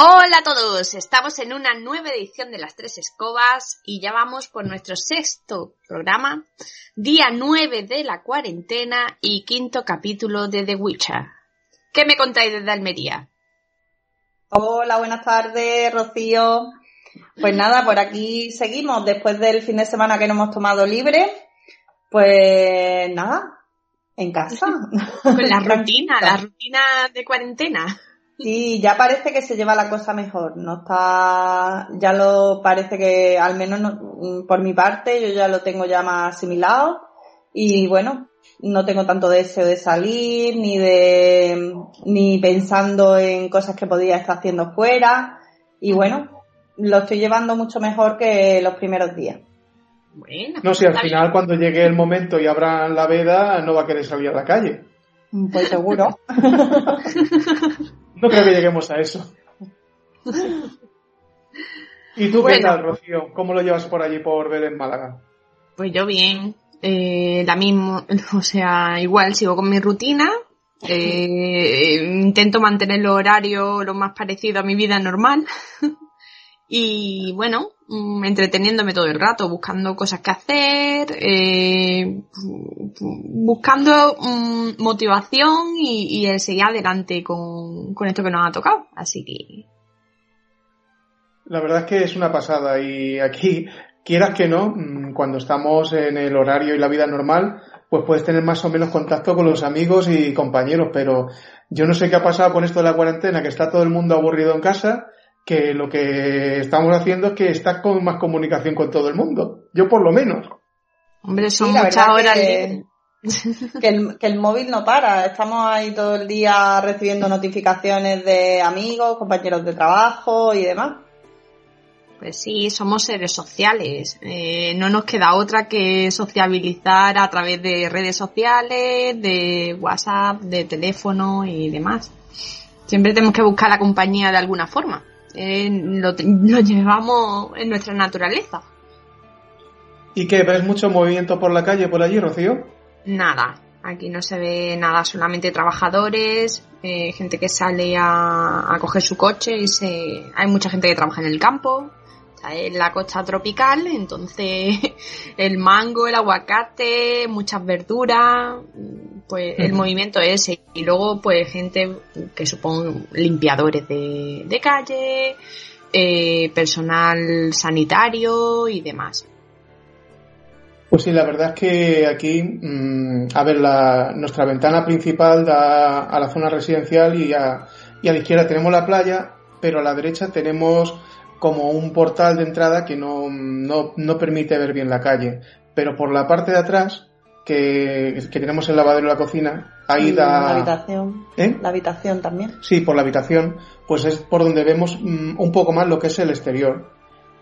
Hola a todos, estamos en una nueva edición de Las Tres Escobas y ya vamos por nuestro sexto programa, día 9 de la cuarentena y quinto capítulo de The Witcher. ¿Qué me contáis desde Almería? Hola, buenas tardes, Rocío. Pues nada, por aquí seguimos después del fin de semana que nos hemos tomado libre. Pues nada, en casa. Con la rutina, la rutina de cuarentena. Sí, ya parece que se lleva la cosa mejor. No está, ya lo parece que, al menos no, por mi parte, yo ya lo tengo ya más asimilado. Y bueno, no tengo tanto deseo de salir, ni de, ni pensando en cosas que podía estar haciendo fuera. Y bueno, lo estoy llevando mucho mejor que los primeros días. Bueno, no, si al final cuando llegue el momento y abran la veda, no va a querer salir a la calle. Pues seguro. No creo que lleguemos a eso. ¿Y tú qué tal, Rocío? ¿Cómo lo llevas por allí, por ver en Málaga? Pues yo bien. Eh, la misma, o sea, igual sigo con mi rutina. Eh, intento mantener el horario lo más parecido a mi vida normal. y bueno, mm, entreteniéndome todo el rato, buscando cosas que hacer, eh, buscando mm, motivación y, el seguir adelante con, esto que nos ha tocado. Así que. La verdad es que es una pasada y aquí, quieras que no, mm, cuando estamos en el horario y la vida normal, pues puedes tener más o menos contacto con los amigos y compañeros, pero yo no sé qué ha pasado con esto de la cuarentena, que está todo el mundo aburrido en casa que lo que estamos haciendo es que estás con más comunicación con todo el mundo. Yo por lo menos. Hombre, son muchas horas que, que, el, que el móvil no para. Estamos ahí todo el día recibiendo notificaciones de amigos, compañeros de trabajo y demás. Pues sí, somos seres sociales. Eh, no nos queda otra que sociabilizar a través de redes sociales, de WhatsApp, de teléfono y demás. Siempre tenemos que buscar la compañía de alguna forma. Eh, lo, llevamos en nuestra naturaleza. ¿Y qué? ¿Ves mucho movimiento por la calle por allí, Rocío? Nada, aquí no se ve nada, solamente trabajadores, eh, gente que sale a, a, coger su coche y se... hay mucha gente que trabaja en el campo, en la costa tropical, entonces el mango, el aguacate, muchas verduras, pues el movimiento ese. Y luego pues gente que supongo limpiadores de, de calle, eh, personal sanitario y demás. Pues sí, la verdad es que aquí, mm, a ver, la, nuestra ventana principal da a la zona residencial y a, y a la izquierda tenemos la playa, pero a la derecha tenemos como un portal de entrada que no, no, no permite ver bien la calle. Pero por la parte de atrás, que, que tenemos el lavadero y la cocina, ahí da... La habitación. ¿Eh? La habitación también. Sí, por la habitación, pues es por donde vemos mm, un poco más lo que es el exterior.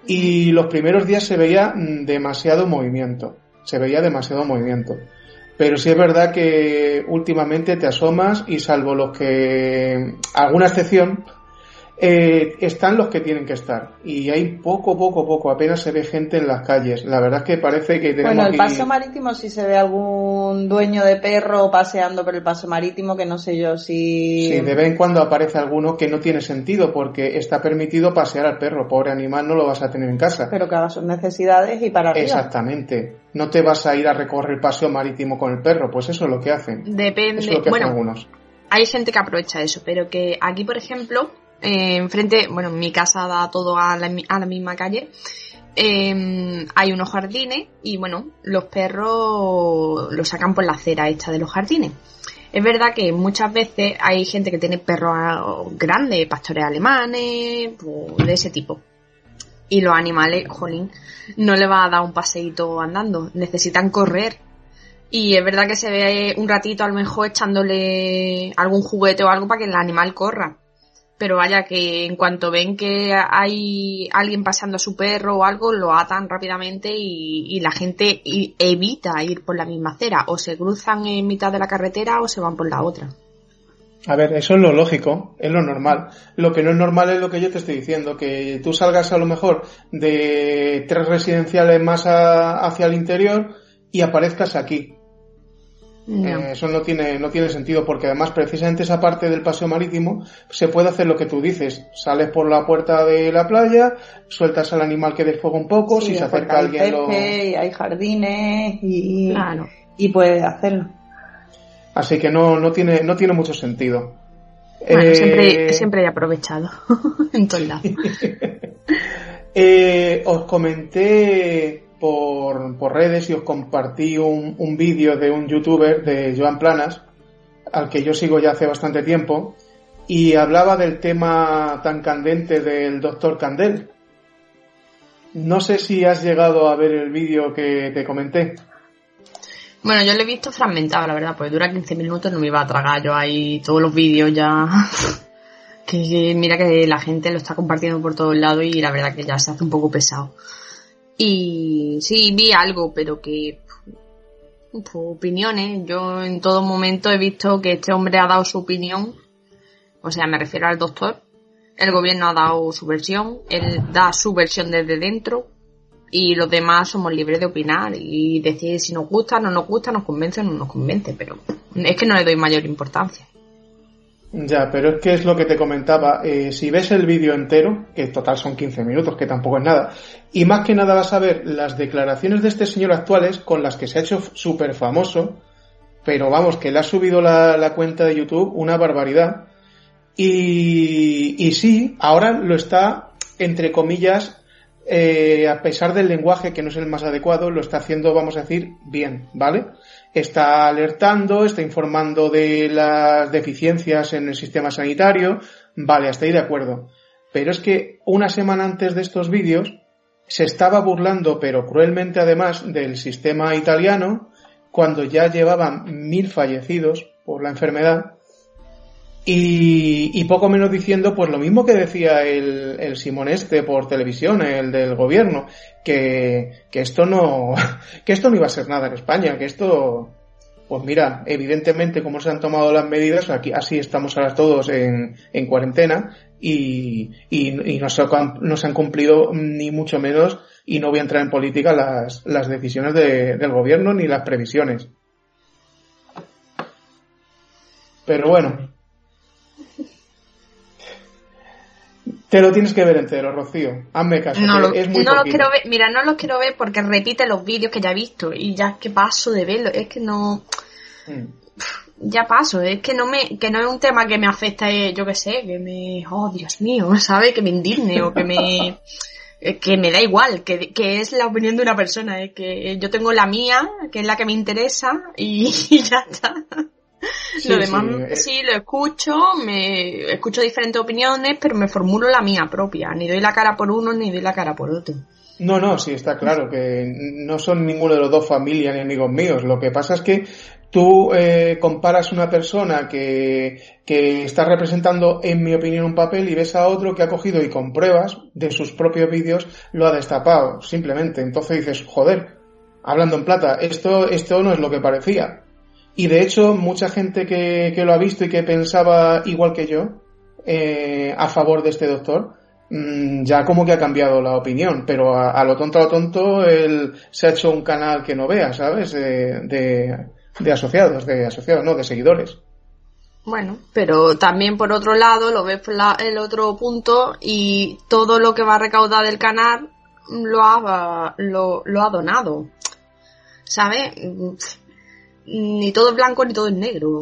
Y los primeros días se veía mm, demasiado movimiento. Se veía demasiado movimiento. Pero sí es verdad que últimamente te asomas y salvo los que, alguna excepción, eh, están los que tienen que estar. Y hay poco, poco, poco, apenas se ve gente en las calles. La verdad es que parece que tenemos. Bueno, el paso marítimo, si se ve algún dueño de perro paseando por el paso marítimo, que no sé yo si. Sí, de vez en cuando aparece alguno que no tiene sentido, porque está permitido pasear al perro. Pobre animal, no lo vas a tener en casa. Pero que haga sus necesidades y para Exactamente. No te vas a ir a recorrer el paseo marítimo con el perro, pues eso es lo que hacen. Depende. bueno, algunos. Hay gente que aprovecha eso, pero que aquí, por ejemplo, eh, enfrente, bueno, mi casa da todo a la, a la misma calle. Eh, hay unos jardines y bueno, los perros los sacan por la acera esta de los jardines. Es verdad que muchas veces hay gente que tiene perros grandes, pastores alemanes, pues, de ese tipo. Y los animales, jolín, no le va a dar un paseíto andando, necesitan correr. Y es verdad que se ve un ratito a lo mejor echándole algún juguete o algo para que el animal corra pero vaya que en cuanto ven que hay alguien paseando a su perro o algo, lo atan rápidamente y, la gente evita ir por la misma acera, o se cruzan en mitad de la carretera o se van por la otra. A ver, eso es lo lógico, es lo normal. Lo que no es normal es lo que yo te estoy diciendo, que tú salgas a lo mejor de tres residenciales más hacia el interior y aparezcas aquí. Eh, eso no tiene, no tiene sentido porque además precisamente esa parte del paseo marítimo se puede hacer lo que tú dices. Sales por la puerta de la playa, sueltas al animal que desfoga un poco, si se acerca alguien lo... y hay jardines y, y puedes hacerlo. Así que no, no, tiene, no tiene mucho sentido. Bueno, siempre, eh, siempre he aprovechado en todos lados. Eh, os comenté por, por, redes y os compartí un, vídeo de un youtuber, de Joan Planas, al que yo sigo ya hace bastante tiempo, y hablaba del tema tan candente del doctor Candel. No sé si has llegado a ver el vídeo que te comenté. Bueno, yo lo he visto fragmentado, la verdad, pues dura 15 minutos, no me iba a tragar yo ahí todos los vídeos ya. que, mira que la gente lo está compartiendo por todos lados y la verdad que ya se hace un poco pesado. Y sí, vi algo, pero que pues, opiniones. Yo en todo momento he visto que este hombre ha dado su opinión. O sea, me refiero al doctor. El gobierno ha dado su versión. Él da su versión desde dentro y los demás somos libres de opinar y decir si nos gusta, no nos gusta, nos convence o no nos convence, pero es que no le doy mayor importancia. Ya, pero es que es lo que te comentaba. Eh, si ves el vídeo entero, que en total son 15 minutos, que tampoco es nada, y más que nada vas a ver las declaraciones de este señor actuales con las que se ha hecho súper famoso, pero vamos, que le ha subido la, cuenta de YouTube una barbaridad. Y, y sí, ahora lo está, entre comillas, eh, a pesar del lenguaje que no es el más adecuado, lo está haciendo, vamos a decir, bien, ¿vale? Está alertando, está informando de las deficiencias en el sistema sanitario, vale, hasta ahí de acuerdo. Pero es que una semana antes de estos vídeos se estaba burlando, pero cruelmente además, del sistema italiano, cuando ya llevaban mil fallecidos por la enfermedad, y, poco menos diciendo, pues lo mismo que decía el, el Simón Este por televisión, el del gobierno, que, que esto no, que esto no iba a ser nada en España, que esto, pues mira, evidentemente como se han tomado las medidas, aquí así estamos ahora todos en, en cuarentena y, y, no, se, no, se, han cumplido ni mucho menos, y no voy a entrar en política, las, las decisiones de, del gobierno ni las previsiones. Pero bueno, Te lo tienes que ver entero, Rocío. Hazme caso. No, lo, es muy no quiero ver. Mira, no los quiero ver porque repite los vídeos que ya he visto y ya que paso de verlo. Es que no. Hmm. Ya paso. Es que no me, que no es un tema que me afecta, eh, yo qué sé, que me, oh Dios mío, ¿sabes? Que me indigne o que me, que me da igual, que, que es la opinión de una persona, es que yo tengo la mía, que es la que me interesa y ya está lo demás sí, lo escucho, me escucho diferentes opiniones, pero me formulo la mía propia. Ni doy la cara por uno ni doy la cara por otro. No, no, sí, está claro que no son ninguno de los dos familia ni amigos míos. Lo que pasa es que tú eh, comparas una persona que, que está representando, en mi opinión, un papel y ves a otro que ha cogido y con pruebas de sus propios vídeos lo ha destapado, simplemente. Entonces dices, joder, hablando en plata, esto, esto no es lo que parecía. Y de hecho, mucha gente que, que lo ha visto y que pensaba igual que yo, eh, a favor de este doctor, mmm, ya como que ha cambiado la opinión, pero a, lo tonto a lo tonto él se ha hecho un canal que no vea, ¿sabes? De, de, asociados, de asociados, no, de seguidores. Bueno, pero también por otro lado lo ves el otro punto y todo lo que va a recaudar del canal lo ha, lo ha donado. ¿Sabes? Ni todo es blanco ni todo es negro.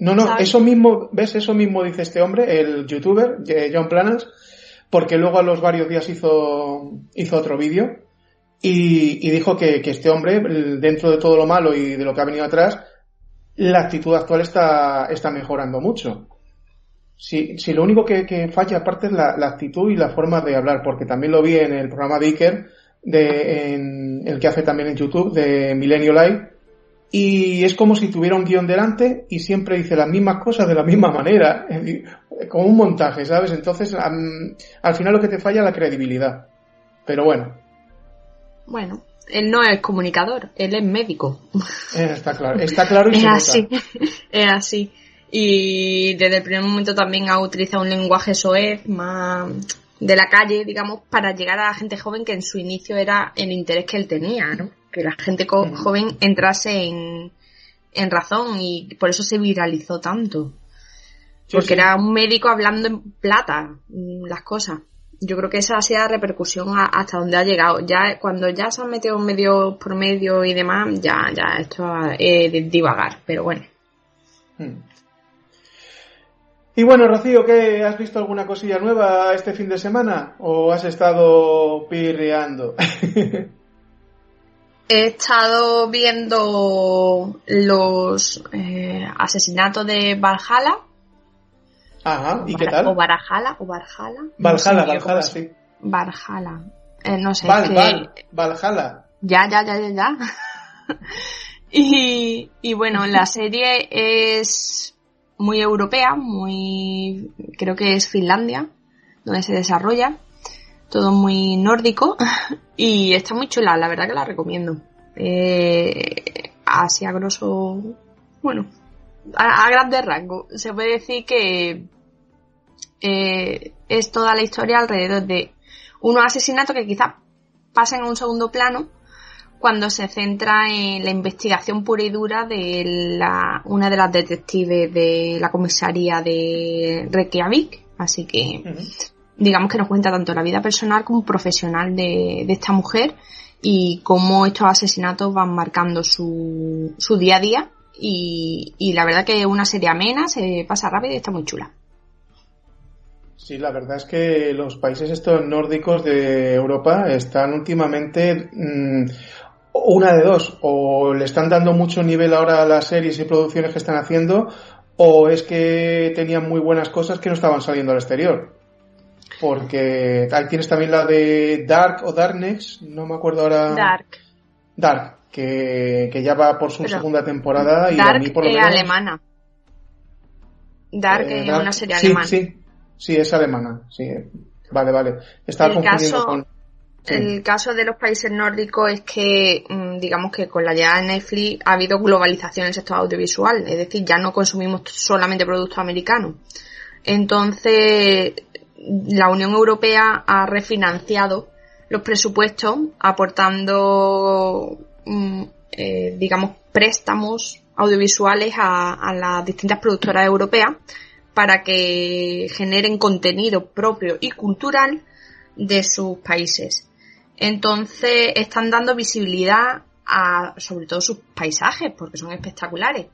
No, no, eso mismo, ¿ves? Eso mismo dice este hombre, el youtuber, John Planas, porque luego a los varios días hizo, hizo otro vídeo y, y, dijo que, que, este hombre, dentro de todo lo malo y de lo que ha venido atrás, la actitud actual está, está mejorando mucho. Si, si lo único que, que falla aparte es la, la, actitud y la forma de hablar, porque también lo vi en el programa de Iker, de, en el que hace también en YouTube, de Milenio Live, y es como si tuviera un guion delante y siempre dice las mismas cosas de la misma manera, como un montaje, ¿sabes? Entonces, al final lo que te falla es la credibilidad. Pero bueno. Bueno, él no es comunicador, él es médico. Eh, está claro, está claro y es así, es así. Y desde el primer momento también ha utilizado un lenguaje soez, más de la calle, digamos, para llegar a la gente joven que en su inicio era el interés que él tenía, ¿no? Que la gente joven entrase en, en razón y por eso se viralizó tanto. Porque era un médico hablando en plata mm, las cosas. Yo creo que esa ha sido la repercusión hasta donde ha llegado. Ya cuando ya se han metido medios por medio y demás, ya, ya esto es de divagar, pero bueno. Hmm. Y bueno, Rocío, ¿qué has visto alguna cosilla nueva este fin de semana? ¿O has estado pirreando? He estado viendo los eh, asesinatos de Valhalla. Ajá, ¿y qué tal? O Barajala, o Barjala. Valhalla, Valhalla, sí. Valhalla. Eh, no sé. Val, Valhalla. Ya, ya, ya, ya, ya. y, y bueno, la serie es muy europea, muy, creo que es Finlandia, donde se desarrolla todo muy nórdico y está muy chula, la verdad que la recomiendo. Eh, así a grosso, bueno, a, grandes rasgos, se puede decir que eh, es toda la historia alrededor de unos asesinatos que quizás pasen a un segundo plano cuando se centra en la investigación pura y dura de la, una de las detectives de la comisaría de Reykjavik. Así que digamos que nos cuenta tanto la vida personal como profesional de, esta mujer y cómo estos asesinatos van marcando su, su día a día y, y la verdad que es una serie amena, se pasa rápido y está muy chula. Sí, la verdad es que los países estos nórdicos de Europa están últimamente mm, una de dos, o le están dando mucho nivel ahora a las series y producciones que están haciendo, o es que tenían muy buenas cosas que no estaban saliendo al exterior porque ahí tienes también la de Dark o Darkness, no me acuerdo ahora. Dark. Dark, que, ya va por su segunda temporada y Dark a mí por lo menos... alemana. Dark eh, es una serie alemana. Sí, sí, es alemana, sí. Vale, vale. Estaba el confundiendo con... El caso de los países nórdicos es que, mm, digamos que con la llegada de Netflix ha habido globalización en el sector audiovisual, es decir, ya no consumimos solamente productos americanos. Entonces, la Unión Europea ha refinanciado los presupuestos aportando, mm, eh, digamos, préstamos audiovisuales a, las distintas productoras europeas para que generen contenido propio y cultural de sus países. Entonces están dando visibilidad a sobre todo sus paisajes porque son espectaculares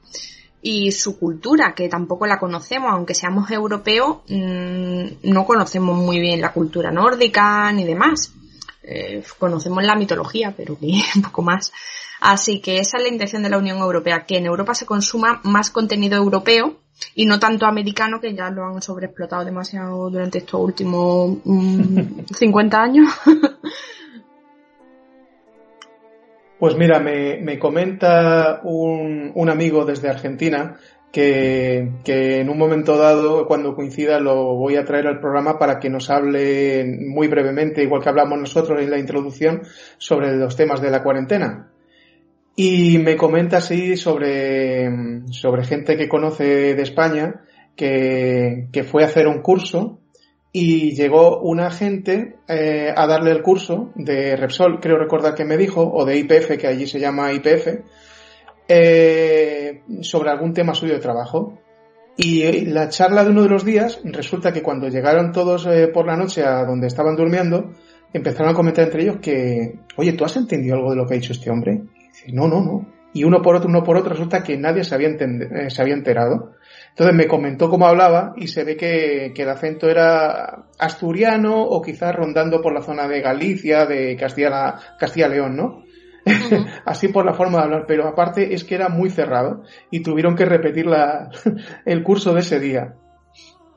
y su cultura, que tampoco la conocemos, aunque seamos europeos, mm, no conocemos muy bien la cultura nórdica ni demás. Eh, conocemos la mitología, pero un poco más. Así que esa es la intención de la Unión Europea, que en Europa se consuma más contenido europeo y no tanto americano, que ya lo han sobreexplotado demasiado durante estos últimos 50 mm, años. Pues mira, me, comenta un, un, amigo desde Argentina que, que, en un momento dado, cuando coincida, lo voy a traer al programa para que nos hable muy brevemente, igual que hablamos nosotros en la introducción, sobre los temas de la cuarentena. Y me comenta así sobre, sobre gente que conoce de España que, que fue a hacer un curso y llegó un agente eh, a darle el curso de Repsol, creo recordar que me dijo, o de IPF, que allí se llama IPF, eh, sobre algún tema suyo de trabajo. Y la charla de uno de los días, resulta que cuando llegaron todos eh, por la noche a donde estaban durmiendo, empezaron a comentar entre ellos que, oye, ¿tú has entendido algo de lo que ha dicho este hombre? Y dice, no, no, no. Y uno por otro, uno por otro, resulta que nadie se había, se había enterado. Entonces me comentó cómo hablaba y se ve que, el acento era asturiano o quizás rondando por la zona de Galicia, de Castilla, Castilla León, ¿no? Así por la forma de hablar, pero aparte es que era muy cerrado y tuvieron que repetir la, el curso de ese día.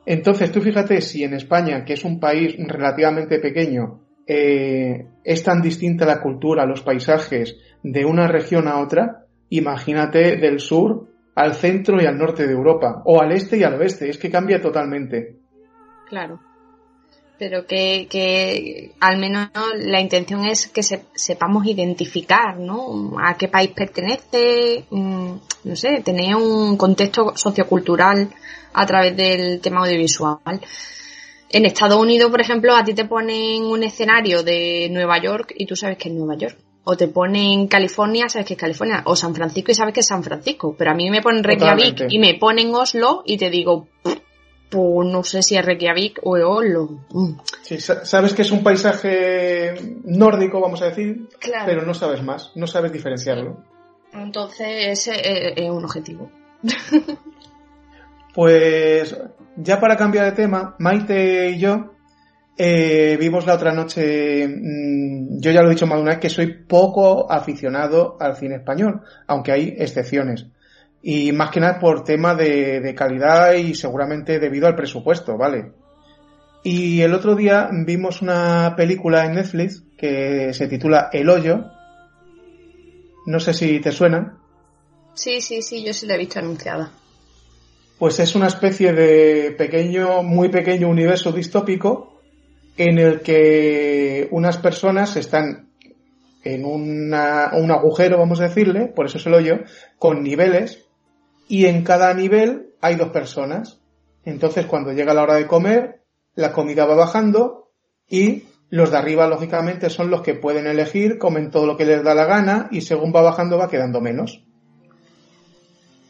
Entonces, tú fíjate si en España, que es un país relativamente pequeño, eh, es tan distinta la cultura, los paisajes de una región a otra, imagínate del sur al centro y al norte de Europa, o al este y al oeste, es que cambia totalmente. Claro. Pero que, al menos la intención es que sepamos identificar, ¿no? A qué país pertenece, mm, no sé, tener un contexto sociocultural a través del tema audiovisual. En Estados Unidos, por ejemplo, a ti te ponen un escenario de Nueva York y tú sabes que es Nueva York O te ponen California, sabes que es California, o San Francisco y sabes que es San Francisco. Pero a mí me ponen Reykjavik y me ponen Oslo y te digo, pues no sé si es Reykjavik o Oslo. Mm. Sí, sabes que es un paisaje nórdico, vamos a decir, pero no sabes más, no sabes diferenciarlo. Entonces ese es un objetivo. pues ya para cambiar de tema, Maite y yo eh, vimos la otra noche, mm, yo ya lo he dicho más de una vez, que soy poco aficionado al cine español, aunque hay excepciones. Y más que nada por tema de, calidad y seguramente debido al presupuesto, ¿vale? Y el otro día vimos una película en Netflix que se titula El Hoyo. No sé si te suena. Sí, sí, sí, yo sí la he visto anunciada. Pues es una especie de pequeño, muy pequeño universo distópico en el que unas personas están en un agujero, vamos a decirle, por eso es el hoyo, con niveles y en cada nivel hay dos personas. Entonces cuando llega la hora de comer, la comida va bajando y los de arriba lógicamente son los que pueden elegir, comen todo lo que les da la gana y según va bajando va quedando menos.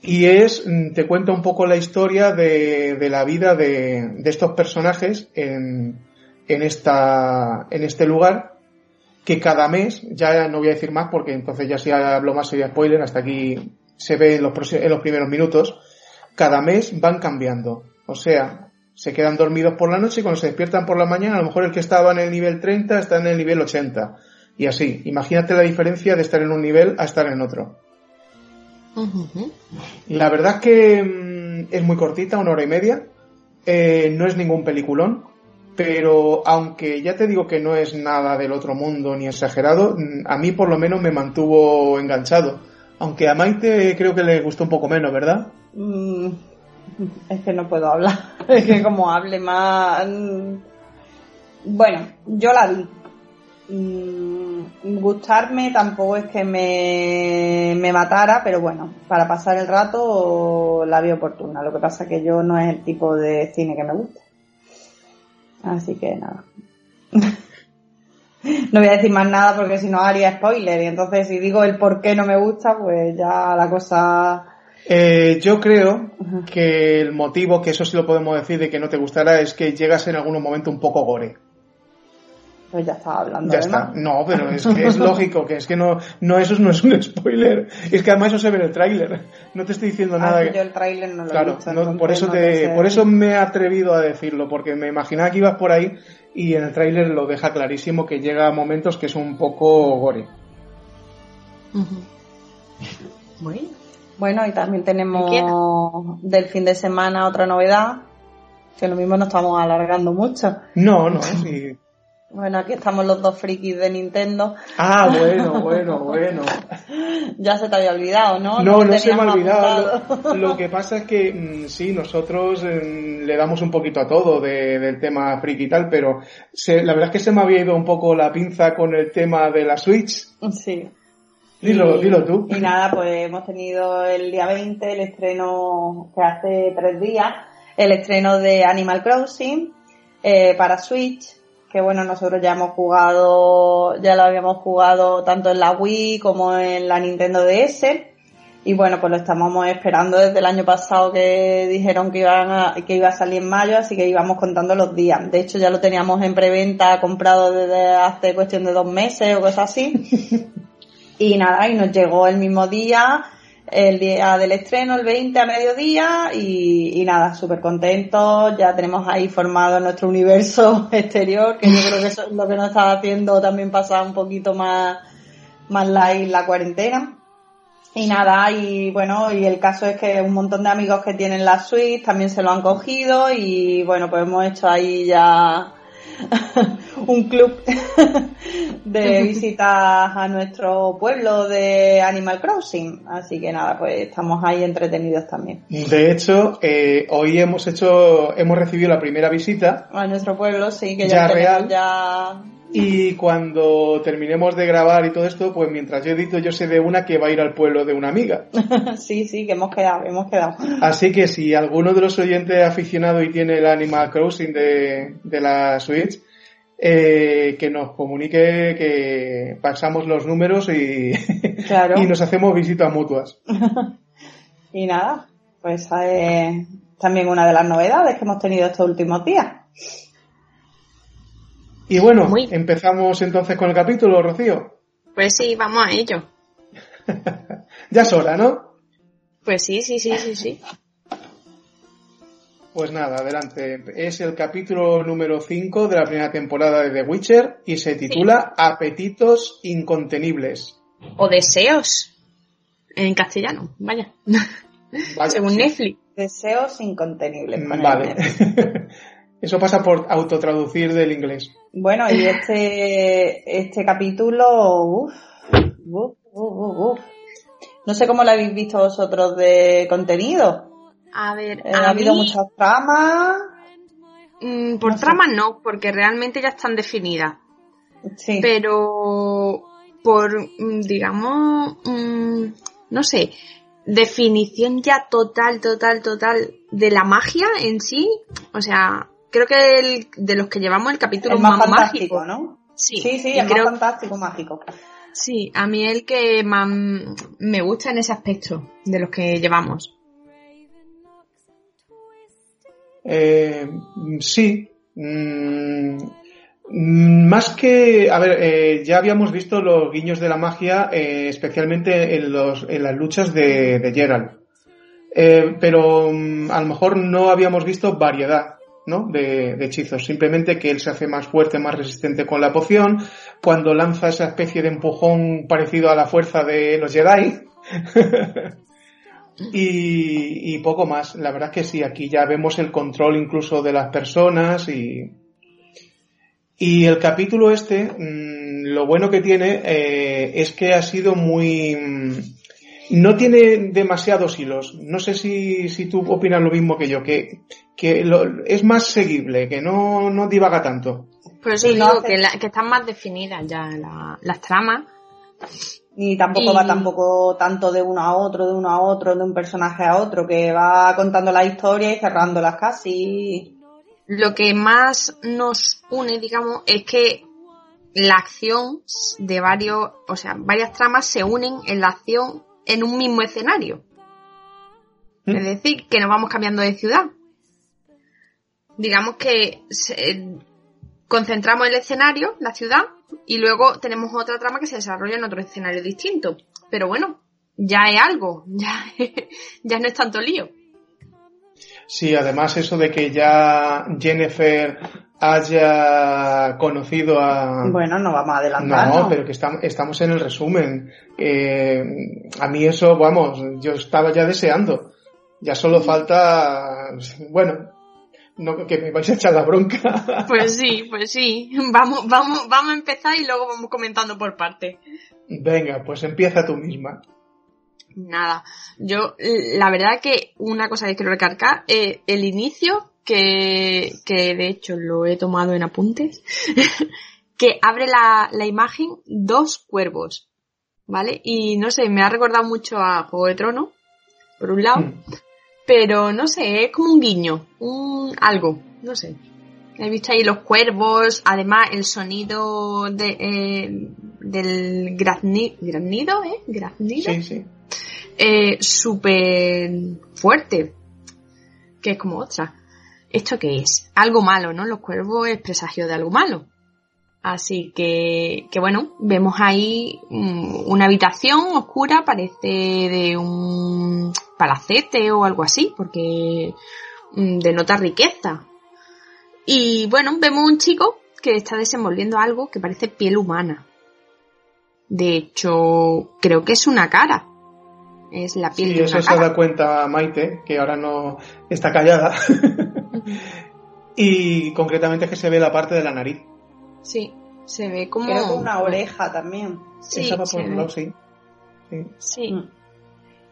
Y es, mm, te cuenta un poco la historia de, la vida de, estos personajes en, en, esta, en este lugar que cada mes, ya no voy a decir más porque entonces ya si hablo más sería spoiler, hasta aquí se ve en los, en los primeros minutos, cada mes van cambiando. O sea, se quedan dormidos por la noche y cuando se despiertan por la mañana, a lo mejor el que estaba en el nivel 30 está en el nivel 80. Y así, imagínate la diferencia de estar en un nivel a estar en otro. La verdad es que mm, es muy cortita, una hora y media. Eh, no es ningún peliculón, pero aunque ya te digo que no es nada del otro mundo ni exagerado, mm, a mí por lo menos me mantuvo enganchado. Aunque a Maite creo que le gustó un poco menos, ¿verdad? Mm, es que no puedo hablar. Es que como hable más... Mm, bueno, yo la vi. Mm, gustarme tampoco es que me, me matara, pero bueno, para pasar el rato la vi oportuna. Lo que pasa que yo no es el tipo de cine que me gusta. Así que nada. no voy a decir más nada porque si no haría spoiler y entonces si digo el por qué no me gusta, pues ya la cosa... Eh, yo creo que el motivo, que eso sí lo podemos decir, de que no te gustará es que llegas en algún momento un poco gore. Pues ya estaba hablando. Ya está. No, pero es que es lógico, que es que no, no, eso no es un spoiler. Es que además eso se ve en el tráiler. No te estoy diciendo ah, nada. yo el tráiler no lo claro, por eso te, por eso me he atrevido a decirlo, porque me imaginaba que ibas por ahí y en el tráiler lo deja clarísimo que llega a momentos que es un poco gore. Bueno. Bueno, y también tenemos del fin de semana otra novedad, que lo mismo no estamos alargando mucho. No, no, sí. Bueno, aquí estamos los dos frikis de Nintendo. Ah, bueno, bueno, bueno. ya se te había olvidado, ¿no? No, no, se me ha olvidado. Lo, que pasa es que mm, sí, nosotros mm, le damos un poquito a todo del tema friki y tal, pero la verdad es que se me había ido un poco la pinza con el tema de la Switch. Sí. Dilo, dilo tú. Y nada, pues hemos tenido el día 20 el estreno que hace tres días, el estreno de Animal Crossing eh, para Switch que bueno, nosotros ya hemos jugado, ya lo habíamos jugado tanto en la Wii como en la Nintendo DS. Y bueno, pues lo estamos esperando desde el año pasado que dijeron que, iban que iba a salir en mayo, así que íbamos contando los días. De hecho, ya lo teníamos en preventa comprado desde hace cuestión de dos meses o cosas así. y nada, y nos llegó el mismo día el día del estreno, el 20 a mediodía y, nada, súper contentos, ya tenemos ahí formado nuestro universo exterior, que yo creo que eso es lo que nos está haciendo también pasar un poquito más, más light la cuarentena. Y nada, y bueno, y el caso es que un montón de amigos que tienen la suite también se lo han cogido y bueno, pues hemos hecho ahí ya un club de visitas a nuestro pueblo de Animal Crossing. Así que nada, pues estamos ahí entretenidos también. De hecho, eh, hoy hemos hecho, hemos recibido la primera visita. A nuestro pueblo, sí, que ya, real. ya y cuando terminemos de grabar y todo esto, pues mientras yo edito, yo sé de una que va a ir al pueblo de una amiga. sí, sí, que hemos quedado, hemos quedado. Así que si alguno de los oyentes aficionado y tiene el Animal Crossing de, de la Switch, eh, que nos comunique que pasamos los números y, y nos hacemos visitas mutuas. y nada, pues es eh, también una de las novedades que hemos tenido estos últimos días. Y bueno, empezamos entonces con el capítulo, Rocío. Pues sí, vamos a ello. ya es hora, ¿no? Pues sí, sí, sí, sí, sí. Pues nada, adelante. Es el capítulo número 5 de la primera temporada de The Witcher y se titula Apetitos incontenibles. O deseos. En castellano, vaya. Según Netflix. Deseos incontenibles. Vale. Eso pasa por autotraducir del inglés. Bueno, y este, este capítulo, uff, uf, uf, no sé cómo lo habéis visto vosotros de contenido. A ver, eh, ha habido muchas tramas. Mm, por tramas no, porque realmente ya están definidas. Sí. Pero por, mm, digamos, mm, no sé, definición ya total, total, total de la magia en sí. O sea, creo que el, de los que llevamos el capítulo más, fantástico, ¿no? Sí, sí, sí el más fantástico, mágico. Sí, a mí el que más me gusta en ese aspecto de los que llevamos. Eh, sí. Mm, más que, a ver, eh, ya habíamos visto los guiños de la magia, eh, especialmente en, los, en las luchas de, de Gerald. pero mm, a lo mejor no habíamos visto variedad. ¿No? De, hechizos. Simplemente que él se hace más fuerte, más resistente con la poción. Cuando lanza esa especie de empujón parecido a la fuerza de los Jedi. y, poco más. La verdad que sí, aquí ya vemos el control incluso de las personas y, y el capítulo este, mm, lo bueno que tiene eh, es que ha sido muy... No tiene demasiados hilos. No sé si, si tú opinas lo mismo que yo, que, que es más seguible, que no, no divaga tanto. Pues sí, digo que, que, están más definidas ya las tramas ni tampoco va tampoco tanto de uno a otro, de uno a otro, de un personaje a otro, que va contando la historia y cerrándolas casi. Lo que más nos une, digamos, es que la acción de varios, o sea, varias tramas se unen en la acción en un mismo escenario. ¿Mm? Es decir, que nos vamos cambiando de ciudad. Digamos que concentramos el escenario, la ciudad, y luego tenemos otra trama que se desarrolla en otro escenario distinto. Pero bueno, ya es algo, ya, ya no es tanto lío. Sí, además eso de que ya Jennifer haya conocido a... Bueno, no vamos a adelantar. No, pero que estamos, en el resumen. Eh, a mí eso, vamos, yo estaba ya deseando. Ya solo falta, bueno, no que me vais a echar la bronca. Pues sí, pues sí. Vamos, vamos, vamos a empezar y luego vamos comentando por parte. Venga, pues empieza tú misma. Nada, yo la verdad que una cosa que quiero recalcar, eh, el inicio, que, que de hecho lo he tomado en apuntes, que abre la, la imagen dos cuervos, ¿vale? Y no sé, me ha recordado mucho a Juego de Trono, por un lado, hmm pero no sé, es como un guiño, un algo, no sé. He visto ahí los cuervos, además el sonido de, eh, del graznido, ¿eh? Graznido. Sí, sí. Eh, súper fuerte, que es como otra. ¿Esto qué es? Algo malo, ¿no? Los cuervos es presagio de algo malo. Así que, que bueno, vemos ahí mm, una habitación oscura, parece de un palacete o algo así, porque mm, denota riqueza. Y bueno, vemos un chico que está desenvolviendo algo que parece piel humana. De hecho, creo que es una cara. Es la piel sí, eso se da cuenta Maite, que ahora no está callada. y concretamente es que se ve la parte de la nariz. Sí, se ve como... Creo una oreja también. Sí, por sí. Sí. Mm.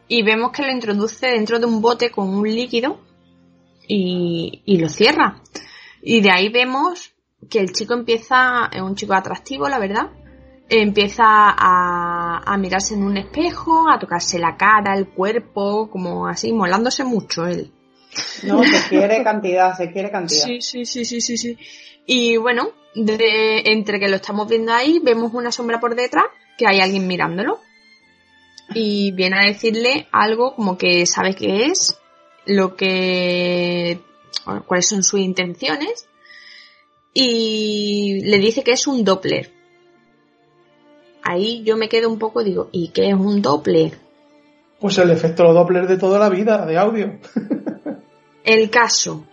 Y vemos que lo introduce dentro de un bote con un líquido y, y lo cierra. Y de ahí vemos que el chico empieza, es un chico atractivo, la verdad, empieza a, a, mirarse en un espejo, a tocarse la cara, el cuerpo, como así, molándose mucho él. No, se quiere cantidad, se quiere cantidad. Sí, sí, sí, sí, sí, sí. Y bueno, de, entre que lo estamos viendo ahí, vemos una sombra por detrás, que hay alguien mirándolo. Y viene a decirle algo como que sabe qué es, lo que, cuáles son sus intenciones, y le dice que es un Doppler. Ahí yo me quedo un poco, digo, ¿y qué es un Doppler? Pues el efecto Doppler de toda la vida, de audio. el caso.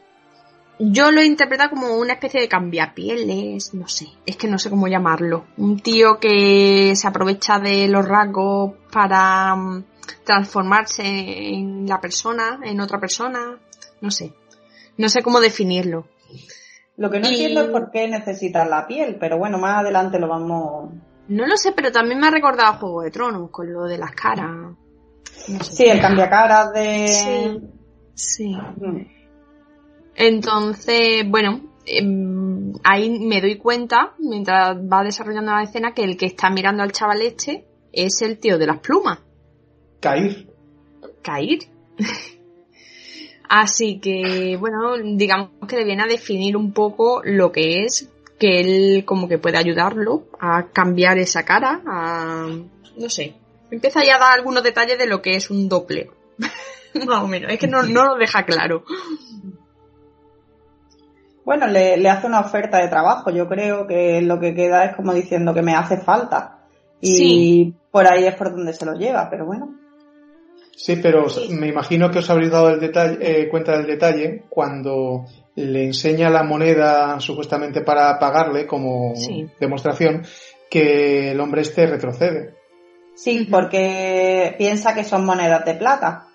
Yo lo he interpretado como una especie de cambiapieles, no sé, es que no sé cómo llamarlo. Un tío que se aprovecha de los rasgos para mm, transformarse en la persona, en otra persona, no sé. No sé cómo definirlo. Lo que no entiendo es por qué necesitas la piel, pero bueno, más adelante lo vamos. No lo sé, pero también me ha recordado a Juego de Tronos con lo de las caras. Sí, el cambiacaras de. Sí. Sí. Mm. Entonces, bueno, em, ahí me doy cuenta, mientras va desarrollando la escena, que el que está mirando al chaval este es el tío de las plumas. Cair. Cair. Así que, bueno, digamos que le viene a definir un poco lo que es, que él como que puede ayudarlo a cambiar esa cara, a... no sé. Empieza ya a dar algunos detalles de lo que es un doble. Más o menos, es que no, no lo deja claro. Bueno, le, le, hace una oferta de trabajo. Yo creo que lo que queda es como diciendo que me hace falta. Y por ahí es por donde se lo lleva, pero bueno. Sí, pero me imagino que os habréis dado el detalle, eh, cuenta del detalle cuando le enseña la moneda supuestamente para pagarle como demostración que el hombre este retrocede. Sí, porque piensa que son monedas de plata.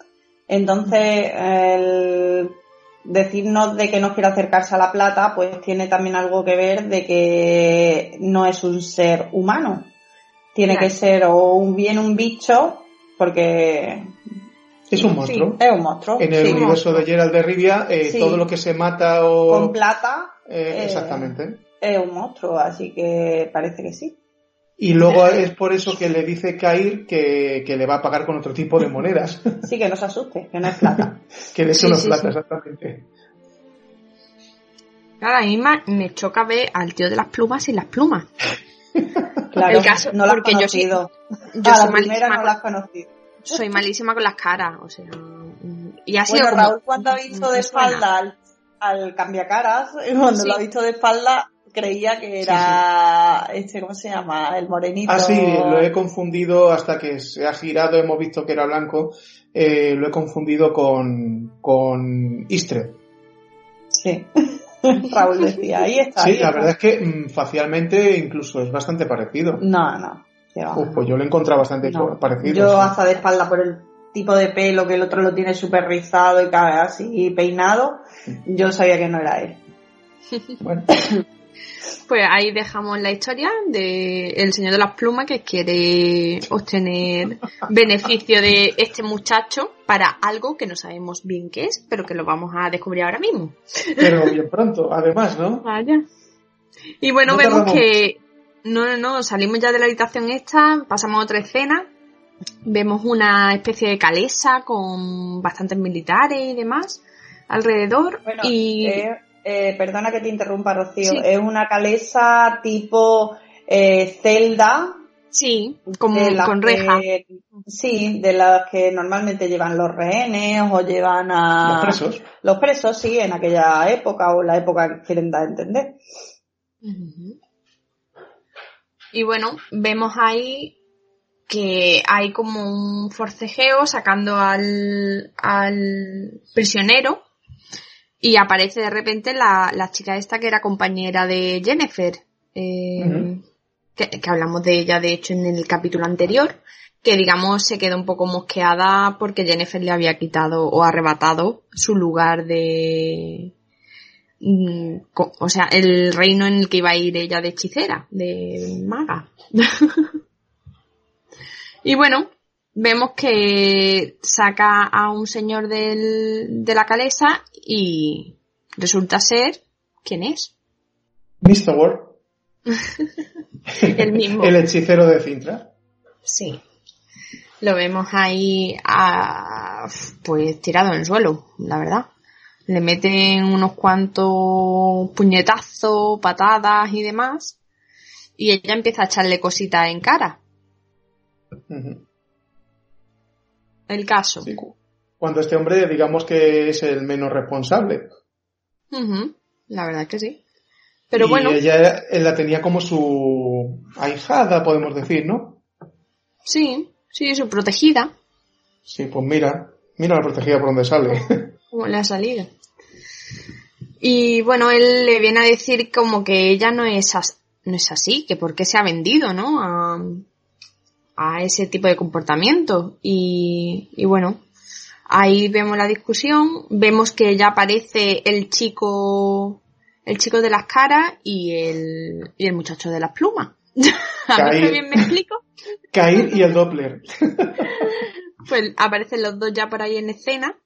Entonces, el decirnos de que no quiere acercarse a la plata, pues tiene también algo que ver de que no es un ser humano. Tiene que ser o un bien un bicho, porque es un monstruo. es un monstruo. En el universo de Gerald de Rivia, eh, todo lo que se mata o... Con plata. Eh, exactamente. Es un monstruo, así que parece que sí. Y luego es por eso que le dice Kair que, que, le va a pagar con otro tipo de monedas. Sí, que no se asuste, que no es plata. que hecho no es plata, exactamente. Claro, a mí me choca ver al tío de las plumas sin las plumas. Claro, el caso, no lo porque conocido. Yo, yo soy malísima no la has conocido. Soy malísima con las caras, o sea. Y ha sido bueno, Raúl cuando ha visto de espalda al, al cambiacaras, cuando lo ha visto de espalda, creía que era este, ¿cómo se llama? El morenito. Ah, sí, lo he confundido hasta que se ha girado, hemos visto que era blanco, eh, lo he confundido con, con Istre. Sí. Raúl decía, ahí está. Sí, la verdad es que mm, facialmente incluso es bastante parecido. No, no. Pues yo lo he encontrado bastante parecido. Yo hasta de espalda por el tipo de pelo que el otro lo tiene súper rizado y así peinado, yo sabía que no era él. Bueno. Pues ahí dejamos la historia de El Señor de las Plumas que quiere obtener beneficio de este muchacho para algo que no sabemos bien qué es, pero que lo vamos a descubrir ahora mismo. Pero bien pronto, además, ¿no? Vaya. Y bueno, vemos que no, no, no, salimos ya de la habitación esta, pasamos a otra escena, vemos una especie de calesa con bastantes militares y demás alrededor y... Eh, eh, perdona que te interrumpa, Rocío, es una calesa tipo eh, celda. Sí, como con reja. sí, de las que normalmente llevan los rehenes o llevan a... Los presos. Los presos, sí, en aquella época o la época que quieren dar a entender. Y bueno, vemos ahí que hay como un forcejeo sacando al, al prisionero y aparece de repente la, la chica esta que era compañera de Jennifer, eh, que, que, hablamos de ella de hecho en el capítulo anterior, que digamos se quedó un poco mosqueada porque Jennifer le había quitado o arrebatado su lugar de... Mm, o sea, el reino en el que iba a ir ella de hechicera, de maga. y bueno, vemos que saca a un señor del, de la calesa y resulta ser ¿quién es? Mr. Ward. el mismo. el hechicero de Cintra. Sí. Lo vemos ahí, a, pues tirado en el suelo, la verdad. Le meten unos cuantos puñetazos, patadas y demás, y ella empieza a echarle cositas en cara. El caso. Cuando este hombre, digamos que es el menos responsable. La verdad que sí. Pero bueno. Ella la tenía como su ahijada, podemos decir, ¿no? Sí, sí, su protegida. Sí, pues mira, mira la protegida por donde sale. ¿Cómo le ha salido? Y bueno, él le viene a decir como que ella no es, no es así, que por qué se ha vendido, ¿no? A, a ese tipo de comportamiento. Y, y bueno, ahí vemos la discusión, vemos que ya aparece el chico, el chico de las caras y el, y el muchacho de las plumas. a ver si bien me explico. Cair y el Doppler. pues aparecen los dos ya por ahí en escena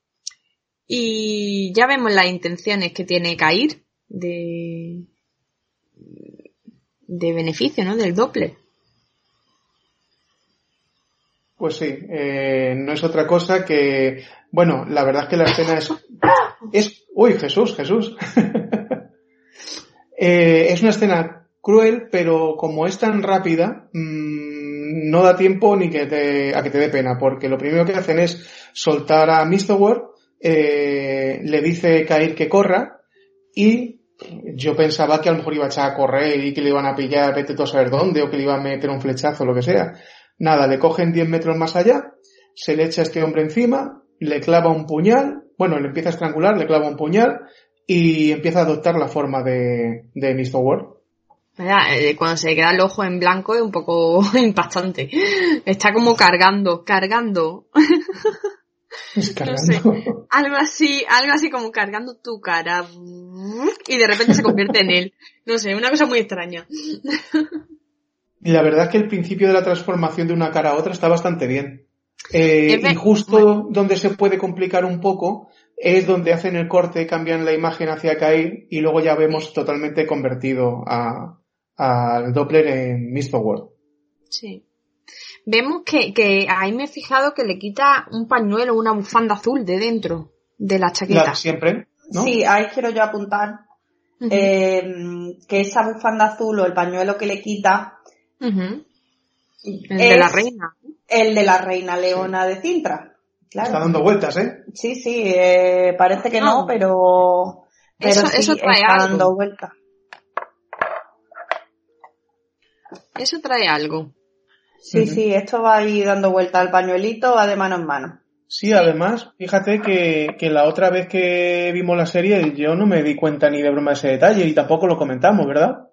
y ya vemos las intenciones que tiene Cair de, de beneficio, ¿no? Del Doppler. Pues sí, eh, no es otra cosa que, bueno, la verdad es que la escena es, es, uy, Jesús, Jesús. eh, es una escena cruel, pero como es tan rápida, mmm, no da tiempo ni que te, a que te dé pena, porque lo primero que hacen es soltar a Mistowar, eh, le dice Kair que corra, y yo pensaba que a lo mejor iba a echar a correr y que le iban a pillar, vete tú a saber dónde, o que le iban a meter un flechazo, lo que sea. Nada, le cogen 10 metros más allá, se le echa a este hombre encima, le clava un puñal, bueno, le empieza a estrangular, le clava un puñal y empieza a adoptar la forma de, de Mr. Ward. Eh, cuando se queda el ojo en blanco es un poco impactante. Está como cargando, cargando. cargando. algo así, algo así como cargando tu cara y de repente se convierte en él. No sé, una cosa muy extraña. Y la verdad es que el principio de la transformación de una cara a otra está bastante bien. Eh, y justo donde se puede complicar un poco es donde hacen el corte, cambian la imagen hacia caer y luego ya vemos totalmente convertido al Doppler en Mr. World. Sí. Vemos que, que ahí me he fijado que le quita un pañuelo, una bufanda azul de dentro de la chaqueta. siempre, ¿no? Sí, ahí quiero yo apuntar eh, que esa bufanda azul o el pañuelo que le quita el de la reina. El de la reina leona de Cintra. Está dando vueltas, ¿eh? Sí, sí, eh, parece que no, pero, pero eso, sí, eso trae está algo. dando vueltas. Eso trae algo. Sí, sí, esto va a ir dando vuelta al pañuelito, va de mano en mano. Sí, además, fíjate que, que la otra vez que vimos la serie yo no me di cuenta ni de broma de ese detalle y tampoco lo comentamos, ¿verdad?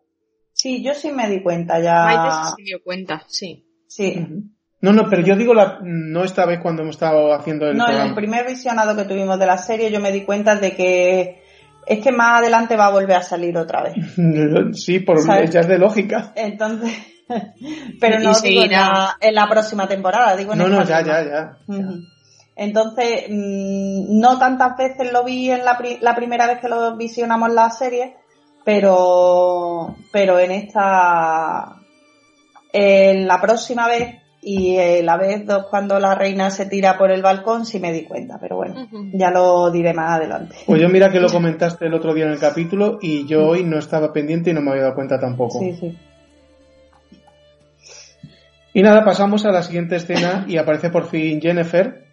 Sí, yo sí me di cuenta ya. Maite sí se dio cuenta, sí. Sí. No, no, pero yo digo la, no esta vez cuando hemos estado haciendo el No, en el programa. primer visionado que tuvimos de la serie yo me di cuenta de que es que más adelante va a volver a salir otra vez. Sí, por ¿Sabes? ya es de lógica. Entonces, pero Y no digo en la, en la próxima temporada, digo en No, no, ya, ya, ya. Entonces, mm, no tantas veces lo vi en la, pri- la primera vez que lo visionamos la serie, pero, pero en esta, en la próxima vez y eh, la vez dos cuando la reina se tira por el balcón sí me di cuenta, pero bueno, ya lo diré más adelante. Pues yo mira que lo comentaste el otro día en el capítulo y yo hoy no estaba pendiente y no me había dado cuenta tampoco. Sí, sí. Y nada, pasamos a la siguiente escena y aparece por fin Jennifer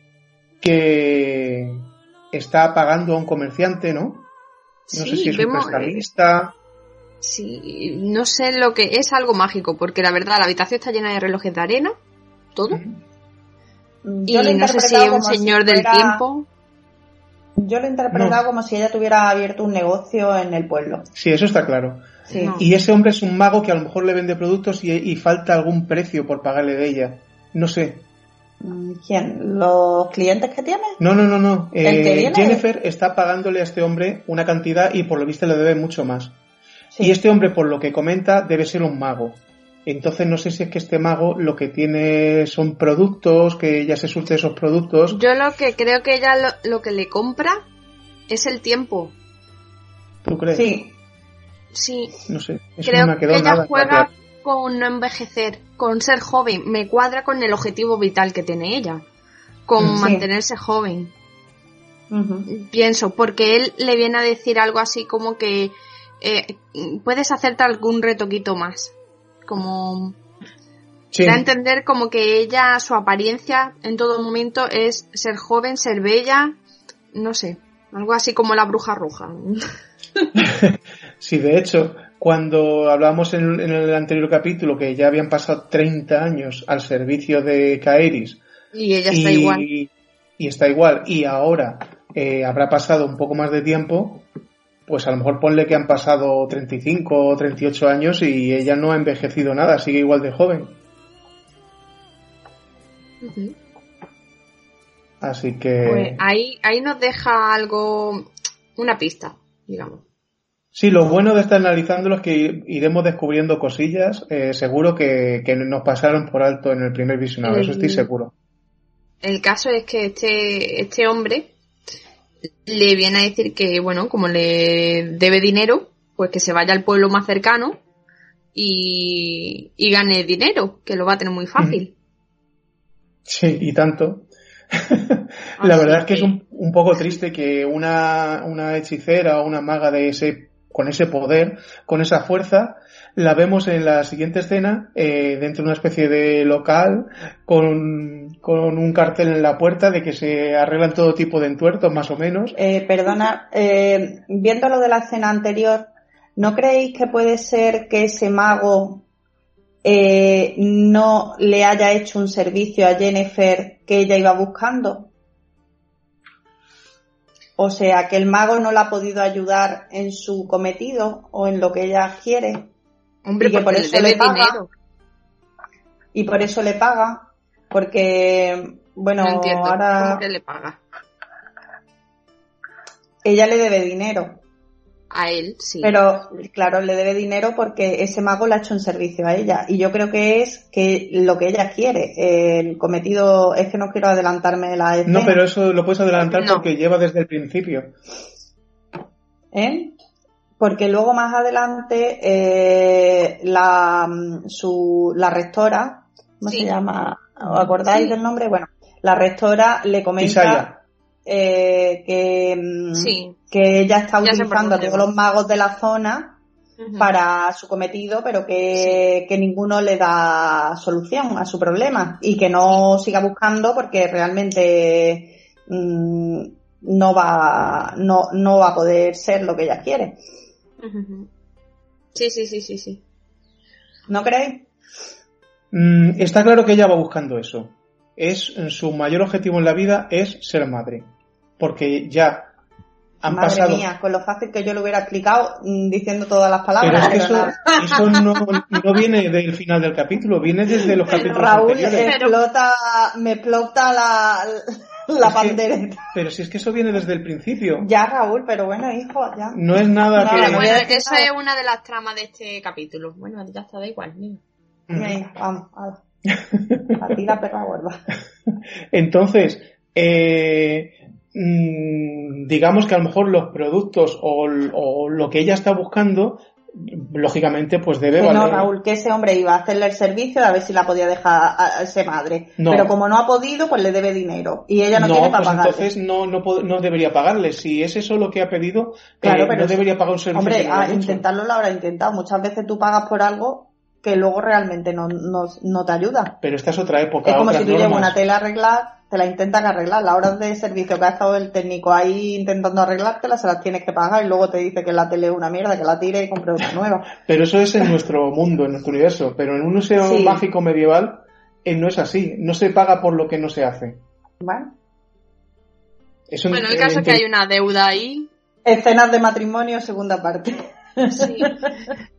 que está pagando a un comerciante, ¿no? No sé si es un vemos, prestamista. Sí, no sé lo que es algo mágico, porque la verdad la habitación está llena de relojes de arena, todo. Y Yo no sé si es un si señor del fuera- tiempo. Yo lo he interpretado No. como si ella tuviera abierto un negocio en el pueblo. Sí, eso está claro. Sí. Y ese hombre es un mago que a lo mejor le vende productos y, y falta algún precio por pagarle de ella. No sé. Mm, ¿Quién? ¿Los clientes que tiene? No, no, no, no. ¿El que Eh? Jennifer está pagándole a este hombre una cantidad y por lo visto le debe mucho más. Sí. Y este hombre, por lo que comenta, debe ser un mago. Entonces no sé si es que este mago lo que tiene son productos, que ella se surte esos productos. Yo lo que creo que ella lo, lo que le compra es el tiempo. ¿Tú crees? Sí, Sí, No sé. Eso creo no me ha que ella nada juega claro. con no envejecer, con ser joven. Me cuadra con el objetivo vital que tiene ella, con Mm, sí. mantenerse joven. Pienso, porque él le viene a decir algo así como que eh, puedes hacerte algún retoquito más. Como da a entender como que ella, su apariencia en todo momento es ser joven, ser bella, no sé, algo así como la bruja roja. sí, de hecho, cuando hablamos en, el anterior capítulo que ya habían pasado 30 años al servicio de Kaeris. Y ella está igual. Y está igual. Y ahora eh, habrá pasado un poco más de tiempo. Pues a lo mejor ponle que han pasado 35 o 38 años y ella no ha envejecido nada, sigue igual de joven. Así que. Pues ahí, ahí nos deja algo, una pista, digamos. Sí, lo bueno de estar analizándolo es que iremos descubriendo cosillas, eh, seguro que, nos pasaron por alto en el primer visionado, eso estoy seguro. El caso es que este, este hombre le viene a decir que, bueno, como le debe dinero, pues que se vaya al pueblo más cercano y, y gane dinero, que lo va a tener muy fácil. Sí, y tanto. la verdad es que, es un, un, poco triste que una, una hechicera o una maga de ese con ese poder, con esa fuerza, la vemos en la siguiente escena, eh, dentro de una especie de local, con, un cartel en la puerta de que se arreglan todo tipo de entuertos, más o menos. Eh, perdona, eh, viendo lo de la escena anterior, ¿no creéis que puede ser que ese mago eh, no le haya hecho un servicio a Jennifer que ella iba buscando? O sea, que el mago no la ha podido ayudar en su cometido o en lo que ella quiere. Hombre, y que por eso le, paga. Dinero. Y por eso le paga. Porque, bueno, ahora. ¿Cómo que le paga? Ella le debe dinero. A él, sí. Pero, claro, le debe dinero porque ese mago le ha hecho un servicio a ella. Y yo creo que es que lo que ella quiere. El cometido, es que no quiero adelantarme la No, pero eso lo puedes adelantar porque lleva desde el principio. ¿Eh? Porque luego más adelante, eh, la, su, la rectora, ¿cómo se llama? ¿Os acordáis del nombre? Bueno, la rectora le comenta eh, que, mm, que ella está utilizando a todos los magos de la zona para su cometido, pero que, ninguno le da solución a su problema y que no siga buscando porque realmente mm, no va no, no va a poder ser lo que ella quiere. Sí, sí, sí, sí, sí. ¿No creéis? Mm, está claro que ella va buscando eso. Es su mayor objetivo en la vida es ser madre porque ya han Madre pasado. Mía, con lo fácil que yo lo hubiera explicado mm, diciendo todas las palabras. Pero es que eso, no, no, viene del final del capítulo, viene desde los capítulos Raúl anteriores. Explota, me explota la, la pandereta. pero si es que eso viene desde el principio. Ya, Raúl, pero bueno, hijo, ya. No es nada que... Bueno, esa es una de las tramas de este capítulo. Bueno, ya está, da igual. Mira. vamos, a, a ti la perra gorda. Entonces, eh, digamos que a lo mejor los productos o, lo que ella está buscando lógicamente pues debe valer. No, Raúl, que ese hombre iba a hacerle el servicio a ver si la podía dejar a, ese madre. Pero como no ha podido, pues le debe dinero. Y ella no, tiene para pues entonces no, no, no, debería pagarle. Si es eso lo que ha pedido, claro, eh, pero no debería pagar un servicio. Hombre, a intentarlo lo habrá intentado. Muchas veces tú pagas por algo que luego realmente no, no, te ayuda. Pero esta es otra época. Es como si tú llevas una tela a arreglar te la intentan arreglar. La hora de servicio que ha estado el técnico ahí intentando arreglártela, se las tienes que pagar y luego te dice que la tele es una mierda, que la tire y compre una nueva. Pero eso es en nuestro mundo, en nuestro universo. Pero en un museo mágico medieval eh, no es así. No se paga por lo que no se hace. Bueno. bueno, el caso es que hay una deuda ahí. Escenas de matrimonio, segunda parte. Sí.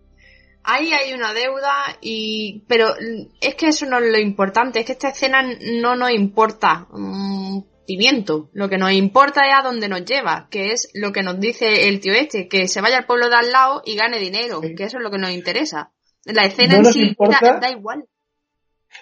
ahí hay una deuda y pero es que eso no es lo importante es que esta escena no nos importa un pimiento. Lo que nos importa es a dónde nos lleva que es lo que nos dice el tío este que se vaya al pueblo de al lado y gane dinero que eso es lo que nos interesa. La escena en sí da, igual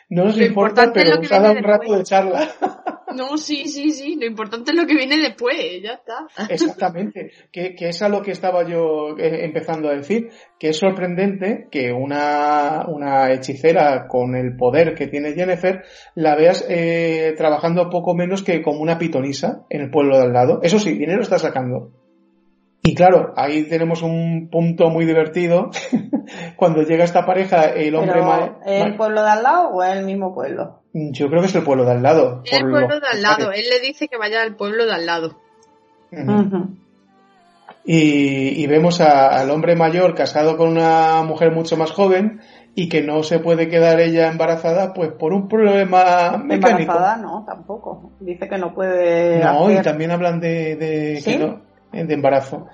no nos importa pero nos ha dado un rato de charla No, sí, sí, sí. Lo importante es lo que viene después, ya está. Exactamente. Que, que es a lo que estaba yo eh, empezando a decir. Que es sorprendente que una, una hechicera con el poder que tiene Jennifer la veas eh, trabajando poco menos que como una pitonisa en el pueblo de al lado. Eso sí, dinero está sacando. Y claro, ahí tenemos un punto muy divertido. Cuando llega esta pareja, el hombre ¿Es el pueblo de al lado o es el mismo pueblo? Yo creo que es el pueblo de al lado. Es el pueblo de al lado. Él le dice que vaya al pueblo de al lado. y, vemos al hombre mayor casado con una mujer mucho más joven y que no se puede quedar ella embarazada pues por un problema mecánico. Embarazada no, tampoco. Dice que no puede. No, y también hablan de, de que no de embarazo.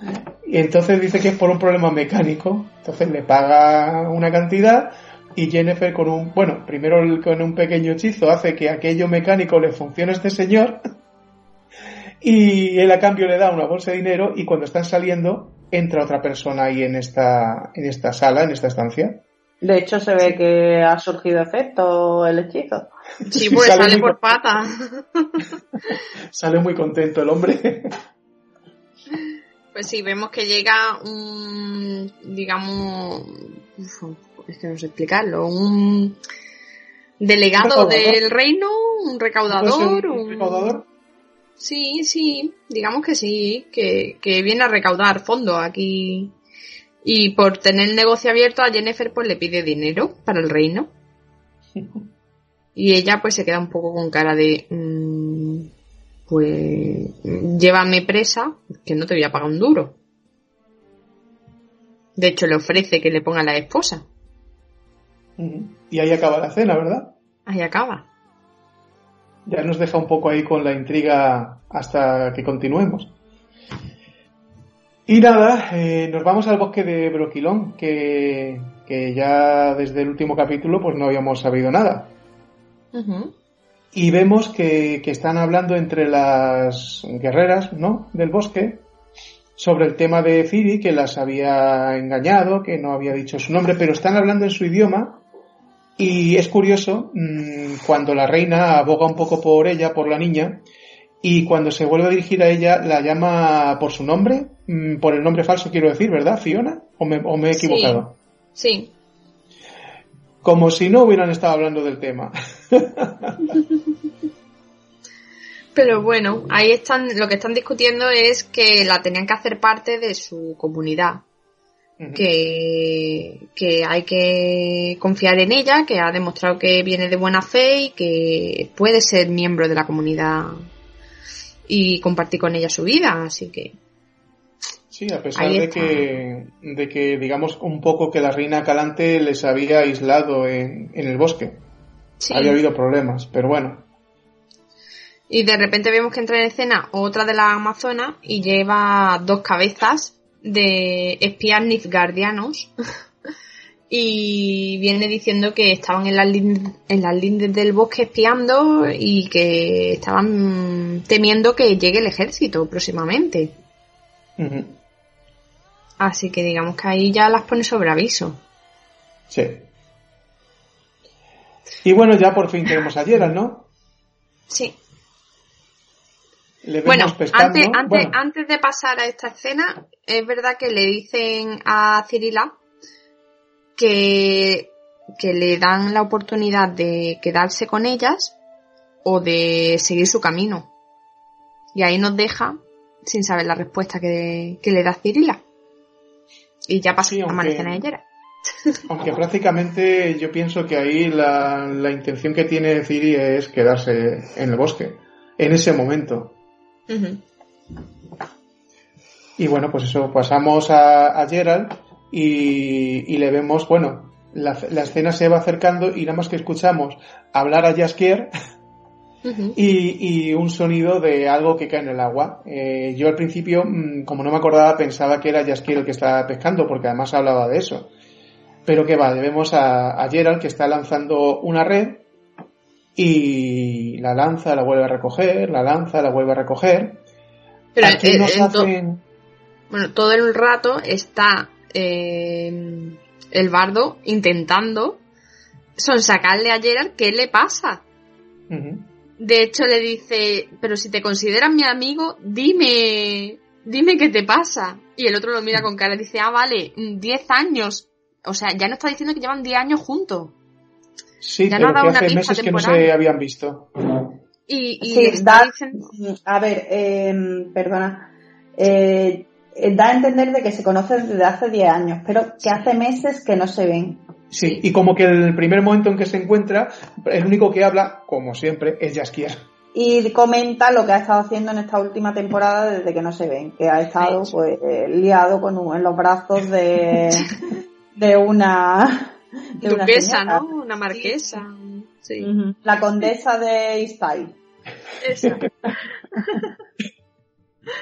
Y entonces dice que es por un problema mecánico. Entonces le paga una cantidad y Jennifer con un, bueno, primero con un pequeño hechizo hace que aquello mecánico le funcione a este señor y él a cambio le da una bolsa de dinero y cuando están saliendo entra otra persona ahí en esta, en esta sala, en esta estancia. De hecho se ve que ha surgido efecto el hechizo. Sí, pues sale, por pata. sale muy contento el hombre. Pues sí, vemos que llega un, digamos, es que no sé explicarlo, un delegado del reino, un recaudador, un, recaudador. Sí, sí, digamos que sí, que, que viene a recaudar fondos aquí. Y por tener el negocio abierto a Jennifer pues le pide dinero para el reino. Y ella pues se queda un poco con cara de... Mm, pues llévame presa, que no te voy a pagar un duro. De hecho, le ofrece que le ponga la esposa. Y ahí acaba la cena, ¿verdad? Ahí acaba. Ya nos deja un poco ahí con la intriga hasta que continuemos. Y nada, eh, nos vamos al bosque de Broquilón, que, que, ya desde el último capítulo pues no habíamos sabido nada y vemos que, están hablando entre las guerreras ¿no? del bosque sobre el tema de Ciri, que las había engañado, que no había dicho su nombre, pero están hablando en su idioma y es curioso mm, cuando la reina aboga un poco por ella, por la niña, y cuando se vuelve a dirigir a ella la llama por su nombre, mm, por el nombre falso quiero decir, ¿verdad, Fiona? ¿O me, he equivocado? sí. Como si no hubieran estado hablando del tema. Pero bueno, ahí están, lo que están discutiendo es que la tenían que hacer parte de su comunidad. que, que hay que confiar en ella, que ha demostrado que viene de buena fe y que puede ser miembro de la comunidad y compartir con ella su vida, así que Sí, a pesar de que, de que, digamos, un poco que la reina Calante les había aislado en, el bosque. Había habido problemas, pero bueno. Y de repente vemos que entra en escena otra de las amazonas y lleva dos cabezas de espías nifgardianos. y viene diciendo que estaban en las, en las lindes del bosque espiando y que estaban temiendo que llegue el ejército próximamente. Así que digamos que ahí ya las pone sobre aviso. Sí. Y bueno, ya por fin tenemos a Gerald, ¿no? Sí. bueno, antes, antes, antes de pasar a esta escena, es verdad que le dicen a Cirila que, que le dan la oportunidad de quedarse con ellas o de seguir su camino. Y ahí nos deja sin saber la respuesta que, que le da Cirila. Y ya pasó, a amanece ayer. Aunque prácticamente yo pienso que ahí la, intención que tiene Ciri es quedarse en el bosque, en ese momento. Y bueno, pues eso, pasamos a, Gerald y, le vemos, bueno, la, escena se va acercando y nada más que escuchamos hablar a Jaskier y, un sonido de algo que cae en el agua. Eh, yo al principio, mm, como no me acordaba, pensaba que era Jaskier el que estaba pescando, porque además hablaba de eso. Pero que va, vemos a, Gerald que está lanzando una red y la lanza, la vuelve a recoger, la lanza, la vuelve a recoger. Pero Bueno, todo el rato está eh, el bardo intentando sonsacarle a Gerald qué le pasa De hecho le dice, pero si te consideras mi amigo, dime, dime qué te pasa. Y el otro lo mira con cara y dice, ah, vale, 10 años. O sea, ya no está diciendo que llevan 10 años juntos. Sí, pero que hace meses que no se habían visto. Y, sí, da, a ver, em, perdona, eh, da a entender de que se conocen desde hace 10 años, pero que hace meses que no se ven. Sí, y como que el primer momento en que se encuentra, el único que habla, como siempre, es Jaskier. Y comenta lo que ha estado haciendo en esta última temporada desde que no se ven, que ha estado pues liado con en los brazos de, de una de duquesa, ¿no? Una marquesa. Sí. La condesa de Istay.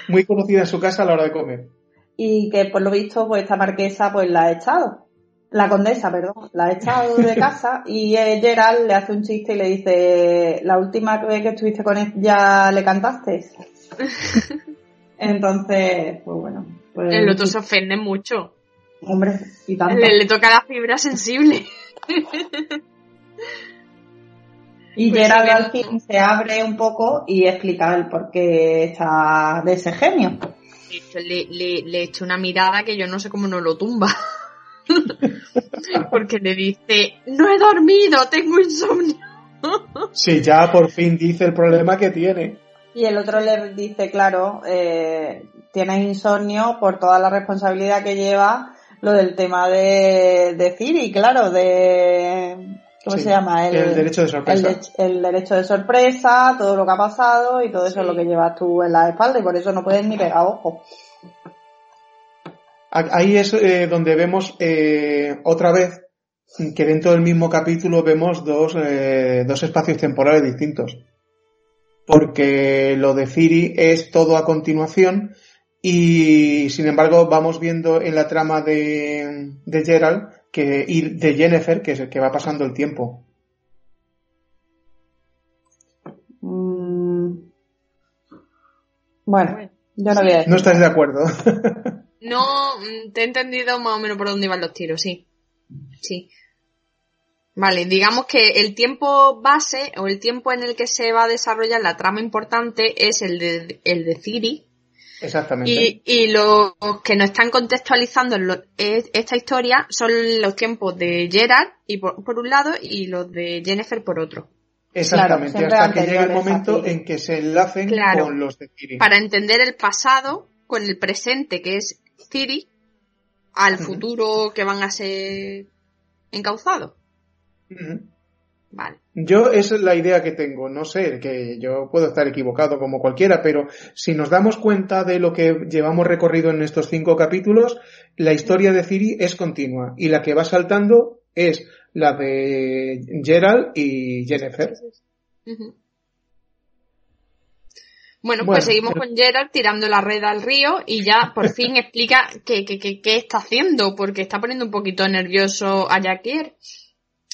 Muy conocida en su casa a la hora de comer. Y que por lo visto, pues esta marquesa pues la ha echado. La condesa, perdón, la ha echado de casa y Gerald le hace un chiste y le dice, la última vez que estuviste con él ya le cantaste. Entonces, pues bueno. Pues, el otro se ofende mucho. Hombre, y tanto. Le, toca la fibra sensible. y pues Gerald al fin se abre un poco y explica el por qué está de ese genio. Le, le, le echo una mirada que yo no sé cómo no lo tumba. Porque le dice, no he dormido, tengo insomnio. sí, ya por fin dice el problema que tiene. Y el otro le dice, claro, eh, tienes insomnio por toda la responsabilidad que lleva lo del tema de, de Ciri, claro, de... ¿Cómo se llama? El, derecho de sorpresa. El, derecho de sorpresa, todo lo que ha pasado y todo eso es lo que llevas tú en la espalda y por eso no puedes ni pegar ojo. Ahí es eh, donde vemos eh, otra vez que dentro del mismo capítulo vemos dos, eh, dos espacios temporales distintos. Porque lo de Ciri es todo a continuación y sin embargo vamos viendo en la trama de, de Gerald que, y de Jennifer que es el que va pasando el tiempo. Mm. Bueno, yo no voy a No estás de acuerdo. no, mm, te he entendido más o menos por dónde iban los tiros, sí. Sí. Vale, digamos que el tiempo base o el tiempo en el que se va a desarrollar la trama importante es el de, el de Ciri, Exactamente. Y, y los que nos están contextualizando esta historia son los tiempos de Gerard y por, un lado y los de Jennifer por otro. Exactamente, hasta que llegue el momento en que se enlacen con los de Ciri. Para entender el pasado con el presente, que es Ciri, al futuro que van a ser encauzados. Yo, esa es la idea que tengo. No sé, que yo puedo estar equivocado como cualquiera, pero si nos damos cuenta de lo que llevamos recorrido en estos cinco capítulos, la historia de Ciri es continua y la que va saltando es la de Gerald y Jennifer. Bueno, pues seguimos con Gerald tirando la red al río y ya por fin explica qué, qué, qué, está haciendo, porque está poniendo un poquito nervioso a Jaquier.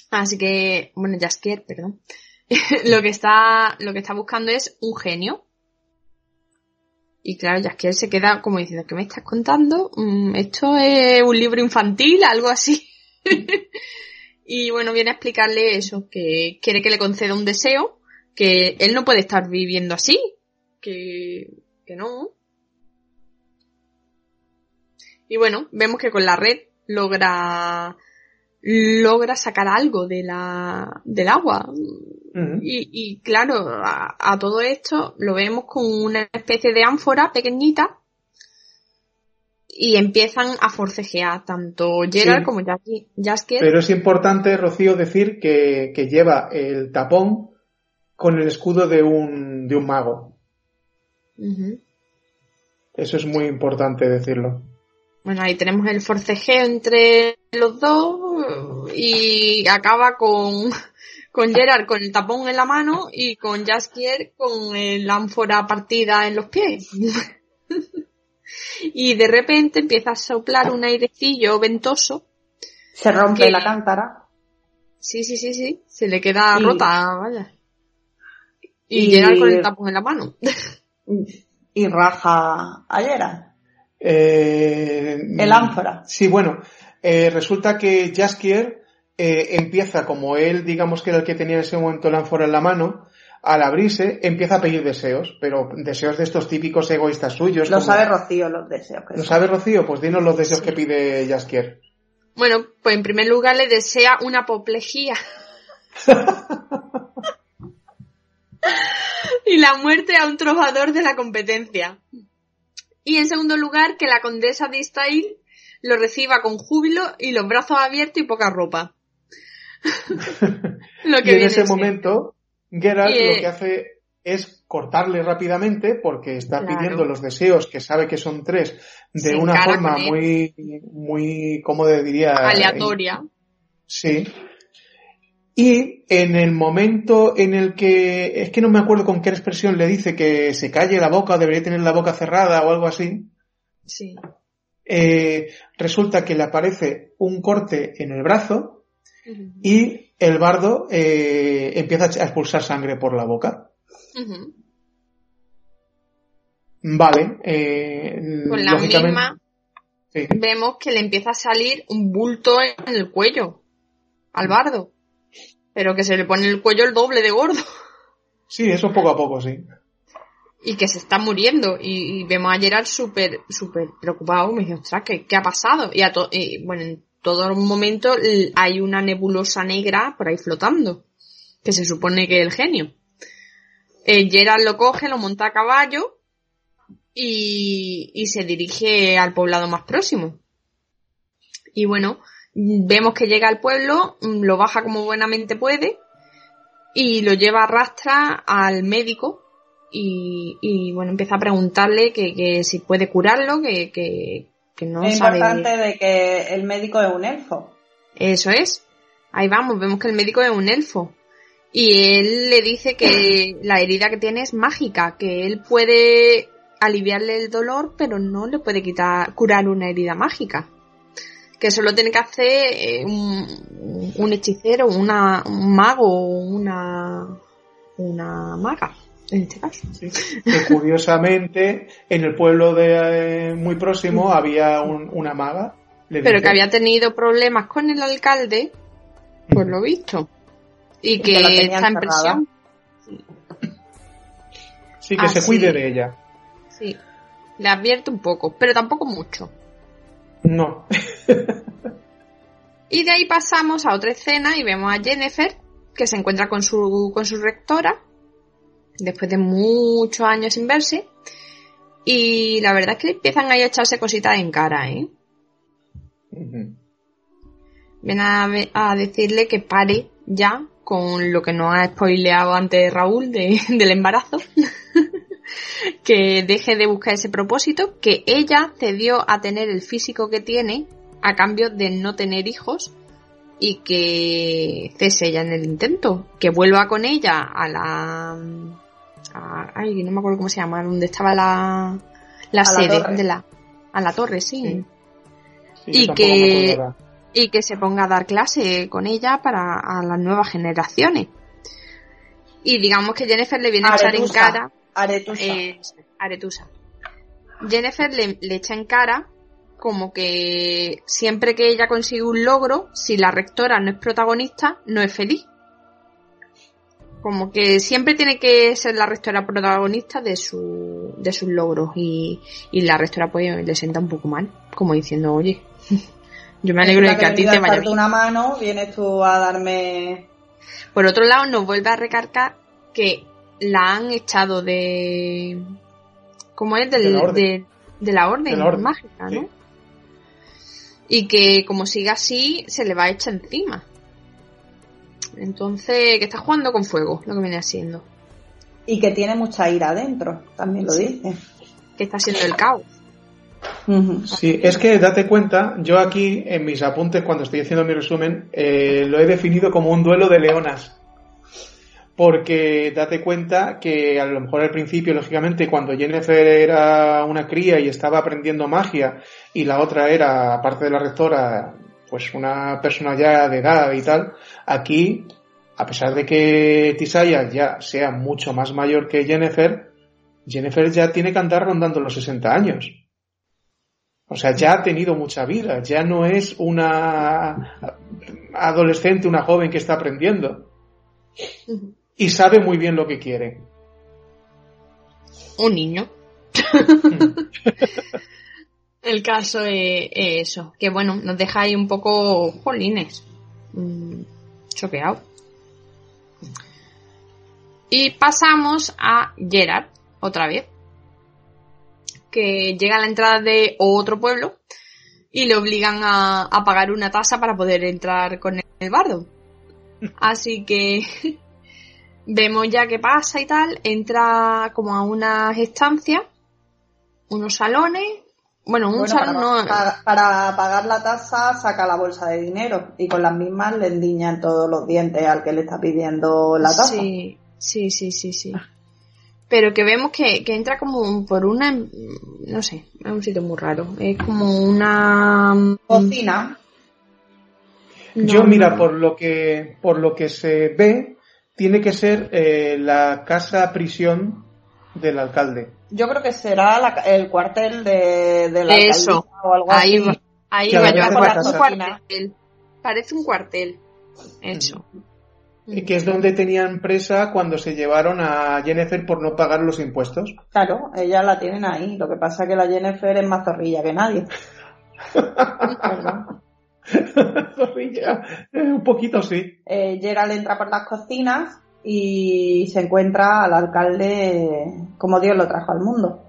Así que, bueno, Jaskier, perdón. lo que está, lo que está buscando es un genio. Y claro, Jaskier se queda como diciendo, ¿qué me estás contando? Mm, esto es un libro infantil, algo así. y bueno, viene a explicarle eso, que quiere que le conceda un deseo, que él no puede estar viviendo así, que, que no. Y bueno, vemos que con la red logra logra sacar algo de la, del agua. y, y, claro, a, todo esto lo vemos con una especie de ánfora pequeñita y empiezan a forcejear tanto Gerard como Jaskier. Pero es importante, Rocío, decir que, que, lleva el tapón con el escudo de un, de un mago. Eso es muy importante decirlo. Bueno, ahí tenemos el forcejeo entre los dos y acaba con, con Gerard con el tapón en la mano y con Jaskier con el ánfora partida en los pies. y de repente empieza a soplar un airecillo ventoso. Se rompe la cántara. Sí, sí, sí, sí. Se le queda rota, vaya. Y, Gerard con el tapón en la mano. y raja a Gerard. Eh, el ánfora. Sí, bueno, eh, resulta que Jaskier eh, empieza, como él, digamos que era el que tenía en ese momento el ánfora en la mano, al abrirse, empieza a pedir deseos, pero deseos de estos típicos egoístas suyos. Lo sabe Rocío los deseos. ¿Lo sabe Rocío? Pues dinos los deseos que pide Jaskier. Bueno, pues en primer lugar le desea una apoplejía. y la muerte a un trovador de la competencia. Y en segundo lugar, que la condesa de Istail lo reciba con júbilo y los brazos abiertos y poca ropa. lo que y en ese momento, Geralt lo que hace es cortarle rápidamente porque está pidiendo los deseos que sabe que son tres de una forma muy, muy, ¿cómo diría? Aleatoria. Sí. Y en el momento en el que, es que no me acuerdo con qué expresión le dice que se calle la boca, debería tener la boca cerrada o algo así. Sí. Eh, resulta que le aparece un corte en el brazo y el bardo eh, empieza a expulsar sangre por la boca. Vale. Eh, Con la misma vemos que le empieza a salir un bulto en el cuello al bardo. Pero que se le pone el cuello el doble de gordo. Sí, eso poco a poco, sí. Y que se está muriendo. Y, vemos a Gerard súper, súper preocupado. Me dice, ostras, ¿qué, ha pasado? Y, a y bueno, en todo momento hay una nebulosa negra por ahí flotando. Que se supone que es el genio. Eh, Gerard lo coge, lo monta a caballo y, y se dirige al poblado más próximo. Y bueno, vemos que llega al pueblo, lo baja como buenamente puede y lo lleva a rastra al médico y, y bueno, empieza a preguntarle que, que si puede curarlo, que, que, que no es importante de que el médico es un elfo. Eso es. Ahí vamos, vemos que el médico es un elfo. Y él le dice que la herida que tiene es mágica, que él puede aliviarle el dolor, pero no le puede quitar, curar una herida mágica. Que solo tiene que hacer eh, un, un hechicero, una, un mago o una, una maga, en este caso. Que curiosamente, en el pueblo de eh, muy próximo había una maga. pero que había tenido problemas con el alcalde, por lo visto. Y que está en presión. Sí, que se cuide de ella. Sí, le advierte un poco, pero tampoco mucho. No. y de ahí pasamos a otra escena y vemos a Jennifer que se encuentra con su, con su rectora después de muchos años sin verse. Y la verdad es que empiezan ahí a echarse cositas en cara, ¿eh? Ven a, a decirle que pare ya con lo que nos ha spoileado antes Raúl del embarazo, que deje de buscar ese propósito, que ella cedió a tener el físico que tiene a cambio de no tener hijos y que cese ella en el intento, que vuelva con ella a la... ay, no me acuerdo cómo se llama, donde estaba la, la sede de la... A la torre, sí. y que y que se ponga a dar clase con ella para las nuevas generaciones. Y digamos que Jennifer le viene a echar en cara. Aretusa. Eh, Aretusa. Jennifer le, echa en cara como que siempre que ella consigue un logro, si la rectora no es protagonista, no es feliz. Como que siempre tiene que ser la rectora protagonista de, su, de sus logros y, y la rectora pues le sienta un poco mal, como diciendo, oye, yo me alegro de que a ti te vaya bien. una mano, vienes tú a darme... Por otro lado, nos vuelve a recargar que la han echado de... ¿Cómo es? de, la orden, de, la orden mágica, ¿no? Y que como siga así, se le va a echar encima. Entonces, que está jugando con fuego, lo que viene haciendo. Y que tiene mucha ira adentro, también lo dice. Que está siendo el caos. Sí, es que date cuenta, yo aquí en mis apuntes cuando estoy haciendo mi resumen eh, lo he definido como un duelo de leonas. Porque date cuenta que a lo mejor al principio, lógicamente, cuando Jennifer era una cría y estaba aprendiendo magia y la otra era, aparte de la rectora, pues una persona ya de edad y tal, aquí, a pesar de que Tisaya ya sea mucho más mayor que Jennifer, Jennifer ya tiene que andar rondando los 60 años. O sea, ya ha tenido mucha vida, ya no es una adolescente, una joven que está aprendiendo. Y sabe muy bien lo que quiere. Un niño. El caso es, eso, que bueno, nos deja ahí un poco jolines, mm, choqueado. Y pasamos a Gerard, otra vez, que llega a la entrada de otro pueblo y le obligan a, pagar una tasa para poder entrar con el bardo. Así que vemos ya qué pasa y tal, entra como a unas estancias, unos salones, bueno, un salón para, no... para, pagar la tasa saca la bolsa de dinero y con las mismas le endiñan todos los dientes al que le está pidiendo la tasa. Sí, sí, sí, sí, sí. Pero que vemos que, que entra como por una, no sé, es un sitio muy raro. Es como una cocina. Yo mira, por lo que por lo que se ve, tiene que ser eh, la casa prisión del alcalde. Yo creo que será el cuartel de, de la Eso. o algo ahí así. Va, ahí va, yo parece un cuartel. Parece un cuartel. Eso. Y que es donde tenían presa cuando se llevaron a Jennifer por no pagar los impuestos. Claro, ella la tienen ahí. Lo que pasa es que la Jennifer es más zorrilla que nadie. eh, un poquito sí. Eh, Gerald entra por las cocinas y se encuentra al alcalde como Dios lo trajo al mundo.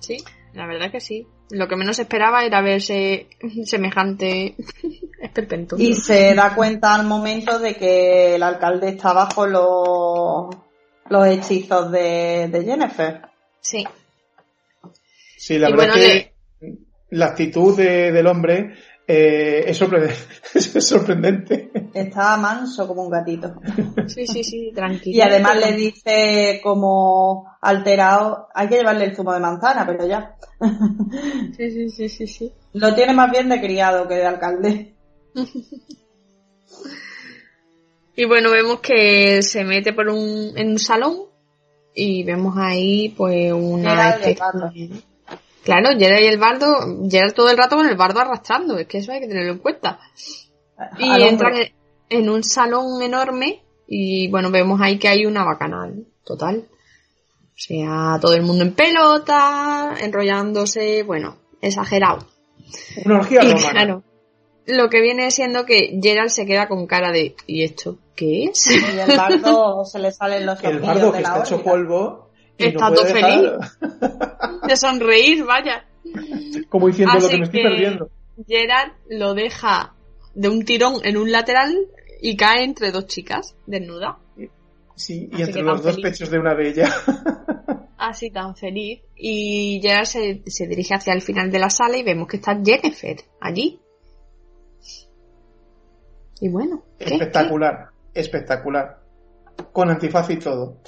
Sí, la verdad que sí. Lo que menos esperaba era verse semejante esperpento. Y se da cuenta al momento de que el alcalde está bajo los, los hechizos de, Jennifer. Sí. Sí, la verdad que la actitud del hombre eh, es, sorprendente. Está manso como un gatito. Sí, sí, sí, tranquilo. Y además le dice como alterado, hay que llevarle el zumo de manzana, pero ya. Sí, sí, sí, sí, sí. Lo tiene más bien de criado que de alcalde. Y bueno, vemos que se mete por un, en un salón y vemos ahí pues una... Claro, Gerard y el bardo, Gerard todo el rato con el bardo arrastrando, es que eso hay que tenerlo en cuenta. Y entran en, un salón enorme y bueno, vemos ahí que hay una bacanal, total. O sea, todo el mundo en pelota, enrollándose, bueno, exagerado. Una orgía y claro, lo que viene siendo que Gerald se queda con cara de ¿y esto qué es? Y el bardo se le salen los El bardo que está hecho polvo Está todo feliz de sonreír, vaya. Como diciendo lo que me estoy perdiendo. Gerard lo deja de un tirón en un lateral y cae entre dos chicas, desnuda. Sí, y entre los dos pechos de una de ellas. Así tan feliz. Y Gerard se, se, dirige hacia el final de la sala y vemos que está Jennifer allí. Y bueno. Espectacular, espectacular. Con antifaz y todo.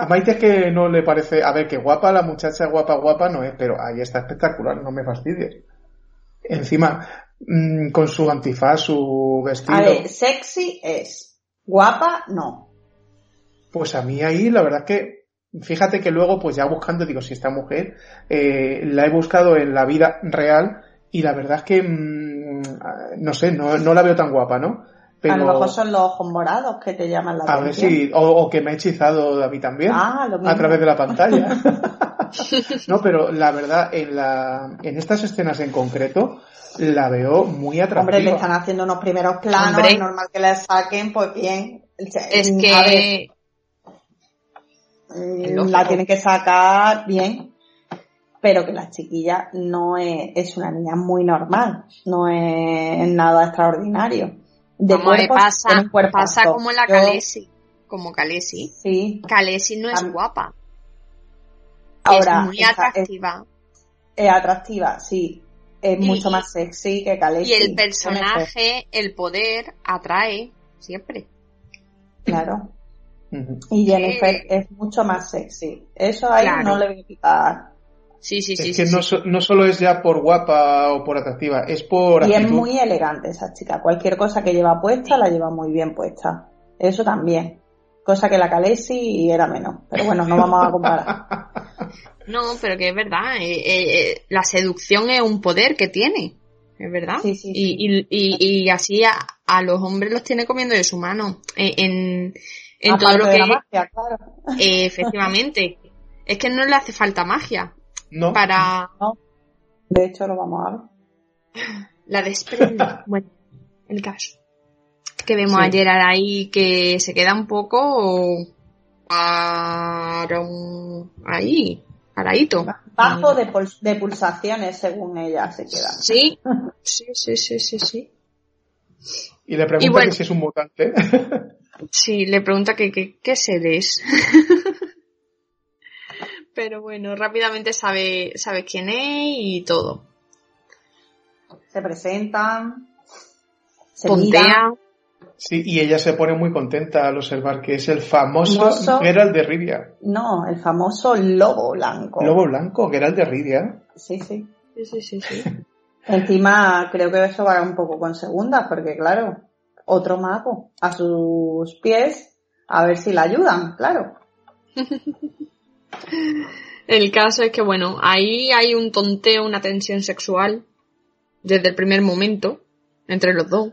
A Maite es que no le parece, a ver, que guapa, la muchacha guapa, guapa no es, pero ahí está espectacular, no me fastidies. Encima, mm, con su antifaz, su vestido. A ver, sexy es, guapa no. Pues a mí ahí, la verdad es que, fíjate que luego, pues ya buscando, digo, si esta mujer, eh, la he buscado en la vida real y la verdad es que, mm, no sé, no, no la veo tan guapa, ¿no? A lo mejor son los ojos morados que te llaman la atención. A ver si, o, que me ha hechizado a mí también. Ah, a través de la pantalla. no, pero la verdad, en, la, en estas escenas en concreto, la veo muy atractiva. Hombre, le están haciendo unos primeros planos, es normal que la saquen, pues bien. Es que... Mm, la tienen que sacar bien, pero que la chiquilla no es, es una niña muy normal, no es nada extraordinario de pasa, pasa como la Calesi, como Calesi. Sí. Calesi no es guapa. Ahora, es muy atractiva. Es, atractiva, sí. Es mucho más sexy que Calesi. Y el personaje, el poder, atrae siempre. Claro. Y Jennifer es mucho más sexy. Eso ahí no le voy a quitar Sí, sí, sí. Es que no, no, solo es ya por guapa o por atractiva, es por. Y es muy elegante esa chica. Cualquier cosa que lleva puesta la lleva muy bien puesta. Eso también. Cosa que la Calesi era menos. Pero bueno, no vamos a comparar. no, pero que es verdad. Eh, eh, eh, la seducción es un poder que tiene. es verdad. Sí, sí, y, y, y, así a, los hombres los tiene comiendo de su mano. En, en, todo lo que. magia, claro. efectivamente. es que no le hace falta magia. No. Para. De hecho, lo vamos a ver. La desprende. bueno, el caso. Que vemos a Gerard ahí que se queda un poco. Para un... ahí, paradito. Bajo de, de, pulsaciones, según ella se queda. Sí, sí, sí, sí, sí. sí. Y le pregunta si es un mutante. sí, le pregunta que, qué sede es. Pero bueno, rápidamente sabe, sabe quién es y todo. Se presentan. Se. Sí, y ella se pone muy contenta al observar que es el famoso, Geralt de Rivia. No, el famoso lobo blanco. Lobo blanco, Geralt de Rivia. Sí, sí. Sí, sí, sí, sí. Encima creo que eso va un poco con segundas, porque claro, otro mago a sus pies, a ver si la ayudan, claro. El caso es que, bueno, ahí hay un tonteo, una tensión sexual desde el primer momento entre los dos.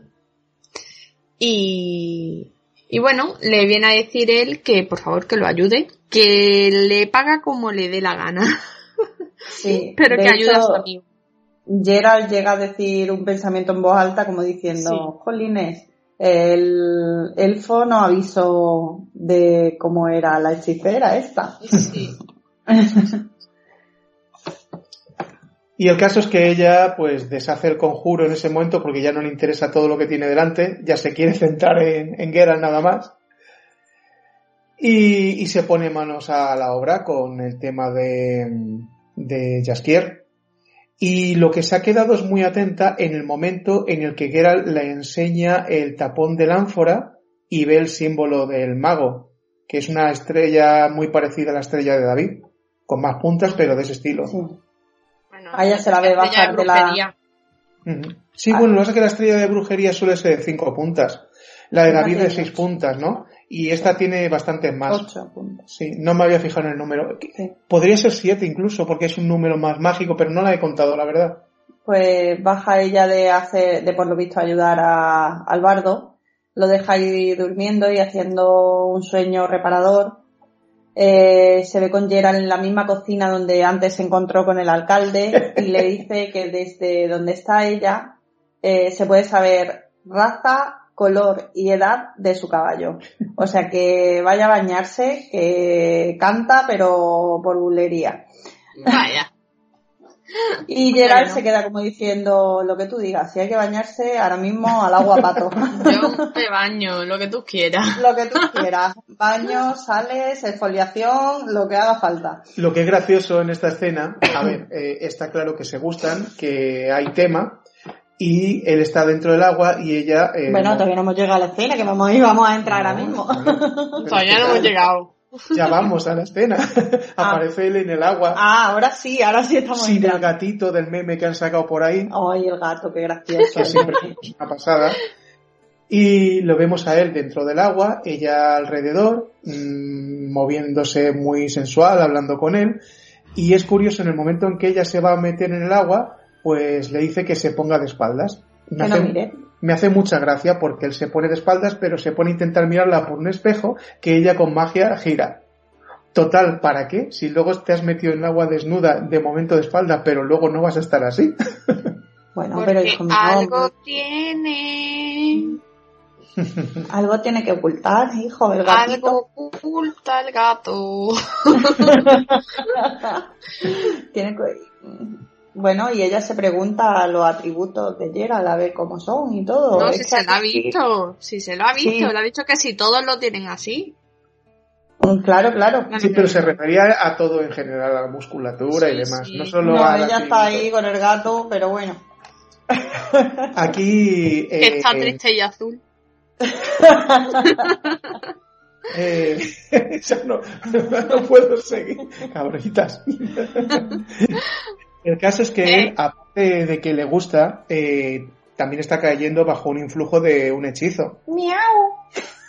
Y, y bueno, le viene a decir él que por favor que lo ayude, que le paga como le dé la gana. Sí, pero que ayude a su amigo. Gerald llega a decir un pensamiento en voz alta como diciendo, Jolines, el elfo no avisó de cómo era la hechicera esta. Sí. Y el caso es que ella pues deshace el conjuro en ese momento porque ya no le interesa todo lo que tiene delante, ya se quiere centrar en, en Geralt nada más. Y, se pone manos a la obra con el tema de, de Jaskier. Y lo que se ha quedado es muy atenta en el momento en el que Geralt le enseña el tapón del ánfora y ve el símbolo del mago, que es una estrella muy parecida a la estrella de David, con más puntas pero de ese estilo. Bueno, se la ve bajar de la... Sí, bueno, lo que pasa es que la estrella de brujería suele ser de cinco puntas. La de David de seis puntas, ¿no? Y esta tiene bastantes más. Ocho puntas. Sí, no me había fijado en el número. Podría ser siete incluso, porque es un número más mágico, pero no la he contado, la verdad. Pues baja ella de hacer, de por lo visto ayudar a, al bardo, lo deja ahí durmiendo y haciendo un sueño reparador eh, se ve con Gerald en la misma cocina donde antes se encontró con el alcalde y le dice que desde donde está ella eh, se puede saber raza, color y edad de su caballo. O sea que vaya a bañarse, que canta pero por bulería. Vaya. Y Gerald se queda como diciendo lo que tú digas, si hay que bañarse ahora mismo al agua pato. Yo te baño, lo que tú quieras. Lo que tú quieras. Baño, sales, exfoliación, lo que haga falta. Lo que es gracioso en esta escena, a ver, eh, está claro que se gustan, que hay tema, y él está dentro del agua y ella... Eh, bueno, todavía no hemos llegado a la escena, que vamos, vamos a entrar ahora mismo. todavía no hemos llegado. Ya vamos a la escena. Ah. Aparece él en el agua. Ah, ahora sí, ahora sí estamos Sin el gatito del meme que han sacado por ahí. Ay, el gato, qué gracioso. Que siempre es una pasada. Y lo vemos a él dentro del agua, ella alrededor, mmm, moviéndose muy sensual, hablando con él. Y es curioso, en el momento en que ella se va a meter en el agua, pues le dice que se ponga de espaldas. Me que no mire me hace mucha gracia porque él se pone de espaldas, pero se pone a intentar mirarla por un espejo que ella con magia gira. Total, ¿para qué? Si luego te has metido en el agua desnuda de momento de espalda, pero luego no vas a estar así. Bueno, pero algo tiene. algo tiene que ocultar, hijo, el gato. Algo oculta el gato. tiene que bueno, y ella se pregunta los atributos de Gerald a ver cómo son y todo. No, si se lo ha visto, si se lo ha visto, le ha dicho que si todos lo tienen así. Mm, claro, claro. Sí, pero se refería a todo en general, a la musculatura y demás, no solo no, ella está ahí con el gato, pero bueno. Aquí... Eh, está triste y azul. eh, no, no, puedo seguir, cabritas. El caso es que él, ¿Eh? aparte de que le gusta, eh, también está cayendo bajo un influjo de un hechizo. ¡Miau!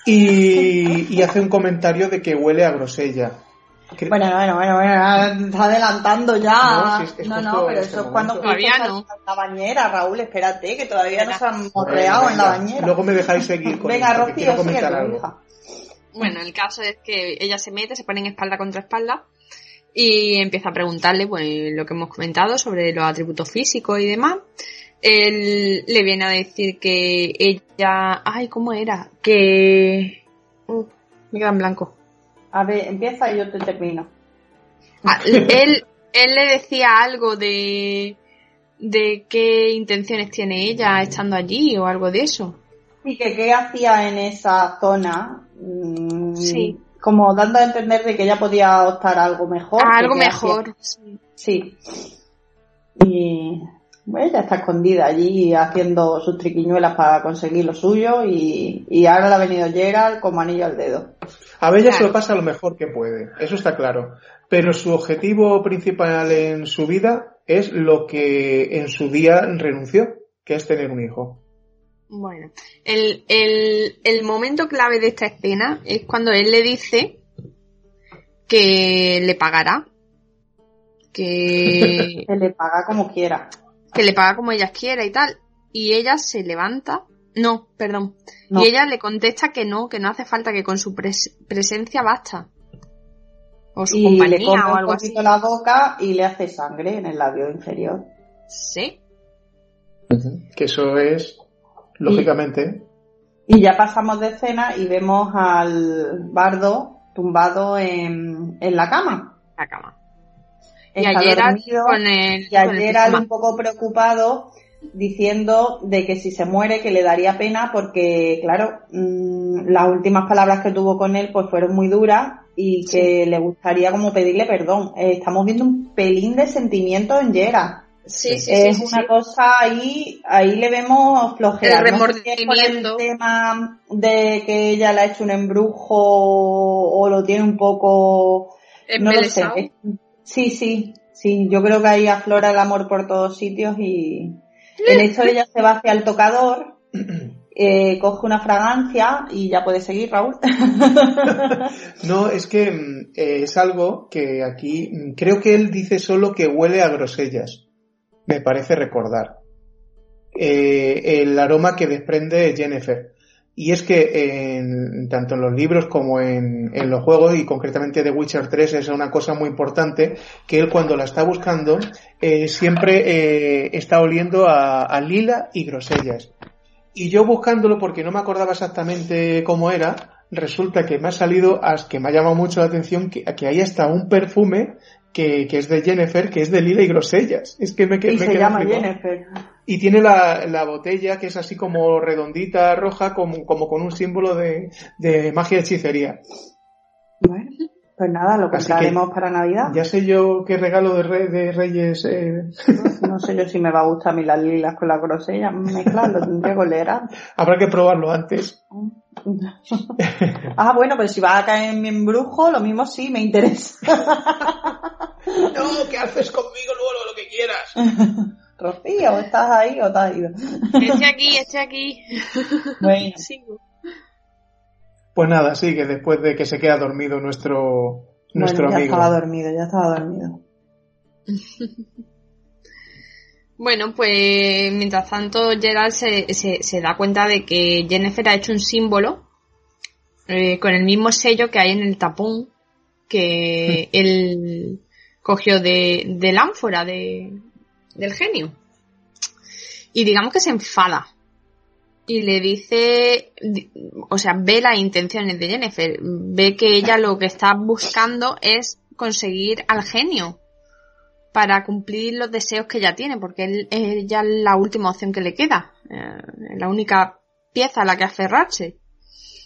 Y, hace un comentario de que huele a grosella. Bueno, bueno, bueno, bueno, está adelantando ya. No, no, pero eso es cuando todavía no. la bañera, Raúl, espérate, que todavía no se han morreado en la bañera. Luego me dejáis seguir con Venga, Rocío, comentar algo. Bueno, el caso es que ella se mete, se pone en espalda contra espalda y empieza a preguntarle pues, lo que hemos comentado sobre los atributos físicos y demás. Él le viene a decir que ella... Ay, ¿cómo era? Que... Uh, me queda en blanco. A ver, empieza y yo te termino. Ah, él, él le decía algo de, de qué intenciones tiene ella estando allí o algo de eso. Y que qué hacía en esa zona. Mm, sí. Como dando a entender de que ella podía optar a algo mejor. algo mejor. Sí. Y bueno, ella está escondida allí haciendo sus triquiñuelas para conseguir lo suyo y, y ahora le ha venido Gerald como anillo al dedo. A Bella se lo pasa lo mejor que puede, eso está claro. Pero su objetivo principal en su vida es lo que en su día renunció, que es tener un hijo. Bueno, el, el, el momento clave de esta escena es cuando él le dice que le pagará. Que... que le paga como quiera. Que le paga como ella quiera y tal. Y ella se levanta no, perdón. Y ella le contesta que no, que no hace falta, que con su presencia basta. O su compañía o algo así. la boca y le hace sangre en el labio inferior. Sí. Que eso es, lógicamente. Y, ya pasamos de escena y vemos al bardo tumbado en, en la cama. La cama. y ayer, con el, y ayer un poco preocupado diciendo de que si se muere que le daría pena porque, claro, mm, las últimas palabras que tuvo con él pues fueron muy duras y que le gustaría como pedirle perdón. Eh, estamos viendo un pelín de sentimiento en Yera. Sí, sí, es una cosa ahí, ahí le vemos flojera. El remordimiento. el tema de que ella le ha hecho un embrujo o lo tiene un poco... No lo sé. Sí, sí, sí. Yo creo que ahí aflora el amor por todos sitios y, en esto ella se va hacia el tocador, eh, coge una fragancia y ya puede seguir, Raúl. no, es que mm, eh, es algo que aquí mm, creo que él dice solo que huele a grosellas. Me parece recordar. Eh, el aroma que desprende Jennifer. Y es que en, tanto en los libros como en, los juegos, y concretamente The Witcher 3, es una cosa muy importante, que él cuando la está buscando, eh, siempre eh, está oliendo a, lila y grosellas. Y yo buscándolo, porque no me acordaba exactamente cómo era, resulta que me ha salido, que me ha llamado mucho la atención, que, que hay hasta un perfume que, que, es de Jennifer, que es de lila y grosellas. Es que me, y se llama Jennifer. Y tiene la, la, botella que es así como redondita, roja, como, como con un símbolo de, de magia hechicería. Bueno, pues nada, lo compraremos para Navidad. Ya sé yo qué regalo de, de Reyes. Eh... No, sé yo si me va a gustar a mí las lilas con las grosellas mezclar, lo tendré que leer Habrá que probarlo antes. ah, bueno, pero si va a caer en mi embrujo, lo mismo sí me interesa. no, ¿qué haces conmigo luego lo que quieras? Rocío, ¿estás ahí o te has ido? Estoy aquí, estoy aquí. Bueno. Pues nada, sí, que después de que se queda dormido nuestro, nuestro bueno, ya estaba dormido, ya estaba dormido. Bueno, pues mientras tanto Gerald se, se, da cuenta de que Jennifer ha hecho un símbolo eh, con el mismo sello que hay en el tapón que él cogió de, de la ánfora de, del genio. Y digamos que se enfada. Y le dice, o sea, ve las intenciones de Jennifer, ve que ella lo que está buscando es conseguir al genio para cumplir los deseos que ella tiene, porque él es ya la última opción que le queda, eh, la única pieza a la que aferrarse.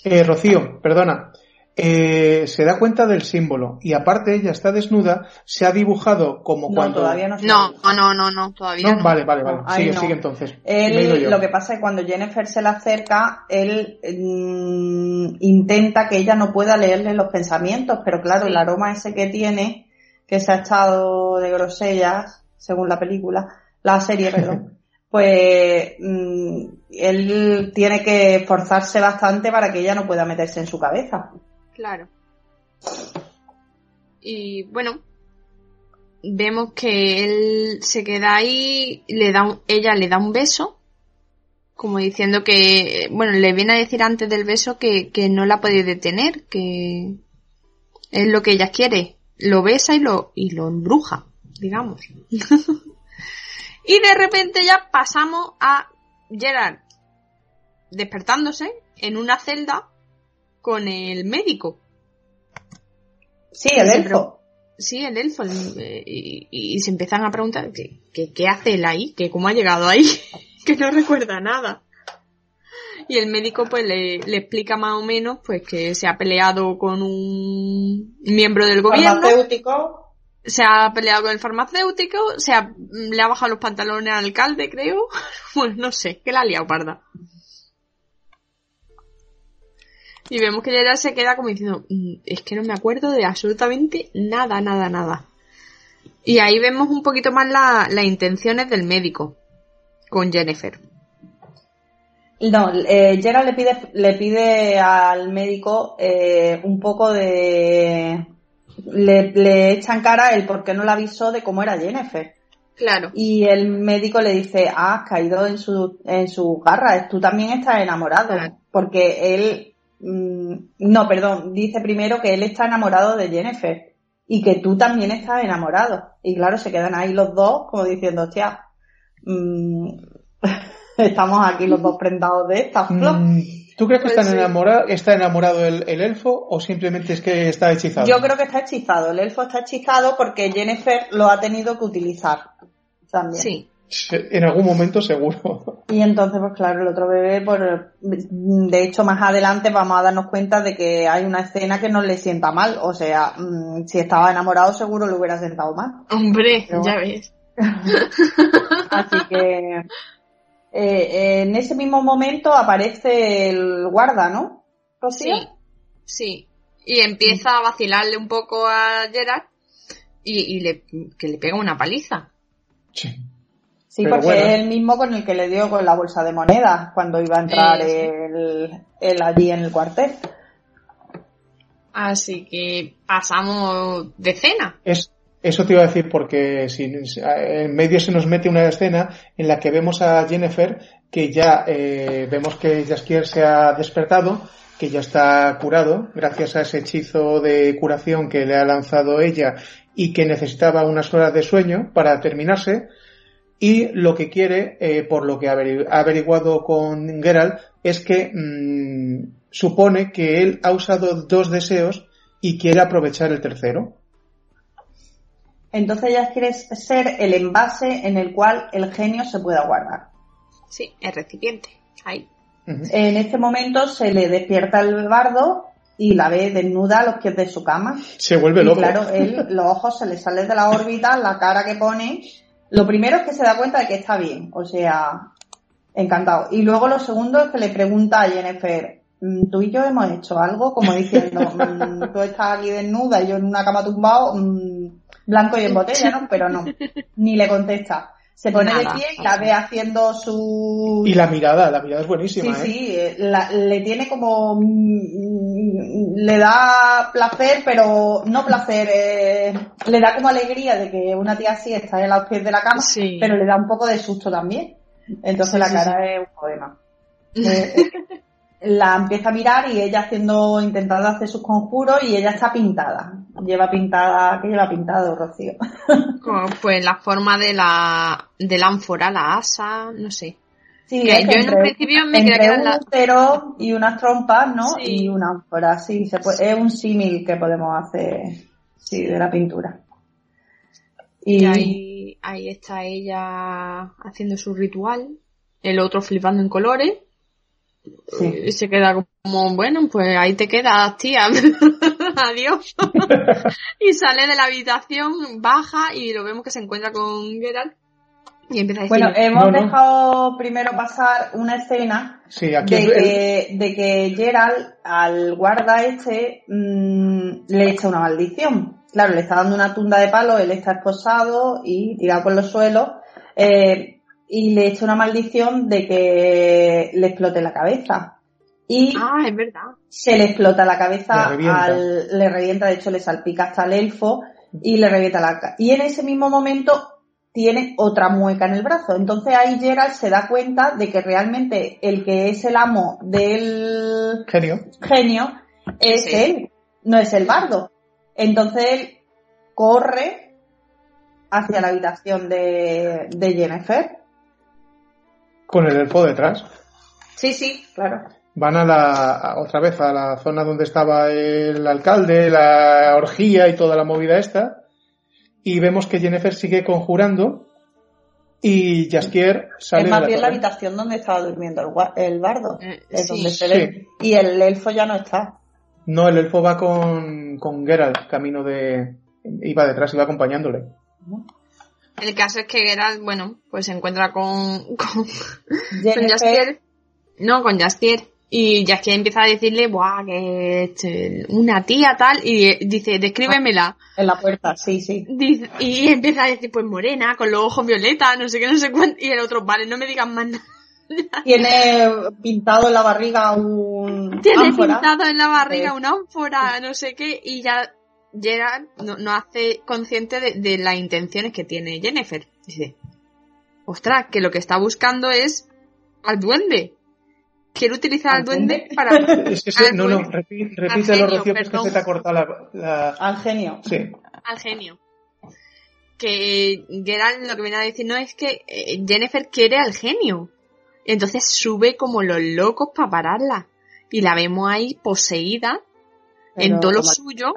Eh, Rocío, perdona, eh, se da cuenta del símbolo y aparte ella está desnuda, se ha dibujado como no, cuando... Todavía no, no, no, no, no, todavía no. Vale, vale, vale. sigue, sigue entonces. Él, lo que pasa es que cuando Jennifer se le acerca, él mm, intenta que ella no pueda leerle los pensamientos, pero claro, el aroma ese que tiene que se ha echado de grosellas, según la película, la serie, perdón, pues mm, él tiene que esforzarse bastante para que ella no pueda meterse en su cabeza. Claro. Y bueno, vemos que él se queda ahí, le da ella le da un beso, como diciendo que, bueno, le viene a decir antes del beso que, que no la puede detener, que es lo que ella quiere. Lo besa y lo, y lo embruja, digamos. y de repente ya pasamos a Gerard despertándose en una celda con el médico. Sí, el elfo. Sí, el elfo. Eh, y, se empiezan a preguntar ¿qué, qué, hace él ahí, que cómo ha llegado ahí, que no recuerda nada. Y el médico pues le, le, explica más o menos pues que se ha peleado con un miembro del gobierno. Farmacéutico. Se ha peleado con el farmacéutico, se ha, le ha bajado los pantalones al alcalde, creo. Bueno, no sé, que la ha liado parda. Y vemos que ella se queda como diciendo, mm, es que no me acuerdo de absolutamente nada, nada, nada. Y ahí vemos un poquito más las intenciones del médico con Jennifer. No, eh, Gerald le pide, le pide al médico eh, un poco de... Le, le echan cara el por qué no le avisó de cómo era Jennifer. Claro. Y el médico le dice, ah, has caído en su, en su garra, tú también estás enamorado. Porque él no, perdón, dice primero que él está enamorado de Jennifer y que tú también estás enamorado. Y claro, se quedan ahí los dos como diciendo, hostia, mm, estamos aquí los dos prendados de esta flor. Mm, ¿Tú crees que está, pues enamorado, está enamorado el, elfo o simplemente es que está hechizado? Yo creo que está hechizado. El elfo está hechizado porque Jennifer lo ha tenido que utilizar también. Sí. En algún momento seguro. Y entonces, pues claro, el otro bebé, por, de hecho, más adelante vamos a darnos cuenta de que hay una escena que no le sienta mal. O sea, mm, si estaba enamorado seguro le hubiera sentado mal. Hombre, ya ves. Así que eh, en ese mismo momento aparece el guarda, ¿no? Sí, sí. Y empieza a vacilarle un poco a Gerard y, y le, que le pega una paliza. Sí. Sí, porque es el mismo con el que le dio con la bolsa de monedas cuando iba a entrar él, allí en el cuartel. Así que pasamos de cena. Es, eso te iba a decir porque si, en medio se nos mete una escena en la que vemos a Jennifer que ya eh, vemos que Jaskier se ha despertado, que ya está curado gracias a ese hechizo de curación que le ha lanzado ella y que necesitaba unas horas de sueño para terminarse y lo que quiere, eh, por lo que ha averiguado con Geralt, es que mm, supone que él ha usado dos deseos y quiere aprovechar el tercero. Entonces ya quiere ser el envase en el cual el genio se pueda guardar. Sí, el recipiente. Ahí. En este momento se le despierta el bardo y la ve desnuda a los pies de su cama. Se vuelve loco. claro, él, los ojos se le salen de la órbita, la cara que pone lo primero es que se da cuenta de que está bien, o sea, encantado. Y luego lo segundo es que le pregunta a Jennifer, mm, tú y yo hemos hecho algo, como diciendo, mm, tú estás aquí desnuda y yo en una cama tumbado, mm, blanco y en botella, ¿no? Pero no, ni le contesta. Se pone de pie y la ve haciendo su... Y la mirada, la mirada es buenísima. Sí, ¿eh? sí, le tiene como... Le da placer, pero no placer, eh, le da como alegría de que una tía así está en los pies de la cama, pero le da un poco de susto también. Entonces la cara es un poema. Eh, la empieza a mirar y ella haciendo, intentando hacer sus conjuros y ella está pintada. Lleva pintada, ¿qué lleva pintado, Rocío? pues la forma de la, de la ánfora, la asa, no sé. Sí, que yo en un principio me creía que un la... y unas trompas, ¿no? Y una ánfora, sí, se puede, es un símil que podemos hacer, sí, de la pintura. Y, ahí, ahí está ella haciendo su ritual, el otro flipando en colores y se queda como, bueno, pues ahí te quedas, tía. Adiós. y sale de la habitación, baja y lo vemos que se encuentra con Geralt. Y empieza a decir, bueno, hemos dejado primero pasar una escena de, que, de que Geralt al guarda este mm, le echa una maldición. Claro, le está dando una tunda de palo, él está esposado y tirado por los suelos. Eh, y le echa una maldición de que le explote la cabeza. y ah, es verdad. se le explota la cabeza, le revienta. Al, le revienta, de hecho le salpica hasta el elfo y le revienta la Y en ese mismo momento tiene otra mueca en el brazo. Entonces ahí Gerald se da cuenta de que realmente el que es el amo del genio, genio es él, no es el bardo. Entonces él corre hacia la habitación de, de Jennifer. Con el elfo detrás. Sí, sí, claro. Van a la, otra vez a la zona donde estaba el alcalde, la orgía y toda la movida esta y vemos que Jennifer sigue conjurando y Jaskier sale es más de la bien la habitación donde estaba durmiendo el, bardo Eh, es sí. donde se ve y el elfo ya no está No, el elfo va con, con Geralt, camino de... Iba detrás, iba acompañándole. El caso es que Geralt, bueno, pues se encuentra con, con, con Jaskier. No, con Jaskier. Y Jaskier empieza a decirle, buah, que este, una tía tal, y dice, descríbemela. en la puerta sí sí Dice- y empieza a decir, pues morena, con los ojos violetas, no sé qué, no sé cuánto. Y el otro, vale, no me digan más nada. tiene pintado en la barriga un Tiene ánfora. pintado en la barriga Sí. una ánfora, no sé qué, y ya Gerard no, no hace consciente de, de las intenciones que tiene Jennifer. Dice, ostras, que lo que está buscando es al duende. Quiere utilizar al ¿Al duende duende? para... Es que se- Al no, no, duende. repi- Al repítelo, genio, Rocío, que se te ha cortado la... la- al genio Sí. al genio. Que Geralt lo que viene a decir no es que eh, Jennifer quiere al genio. Entonces sube como los locos para pararla. Y la vemos ahí poseída en todo lo suyo.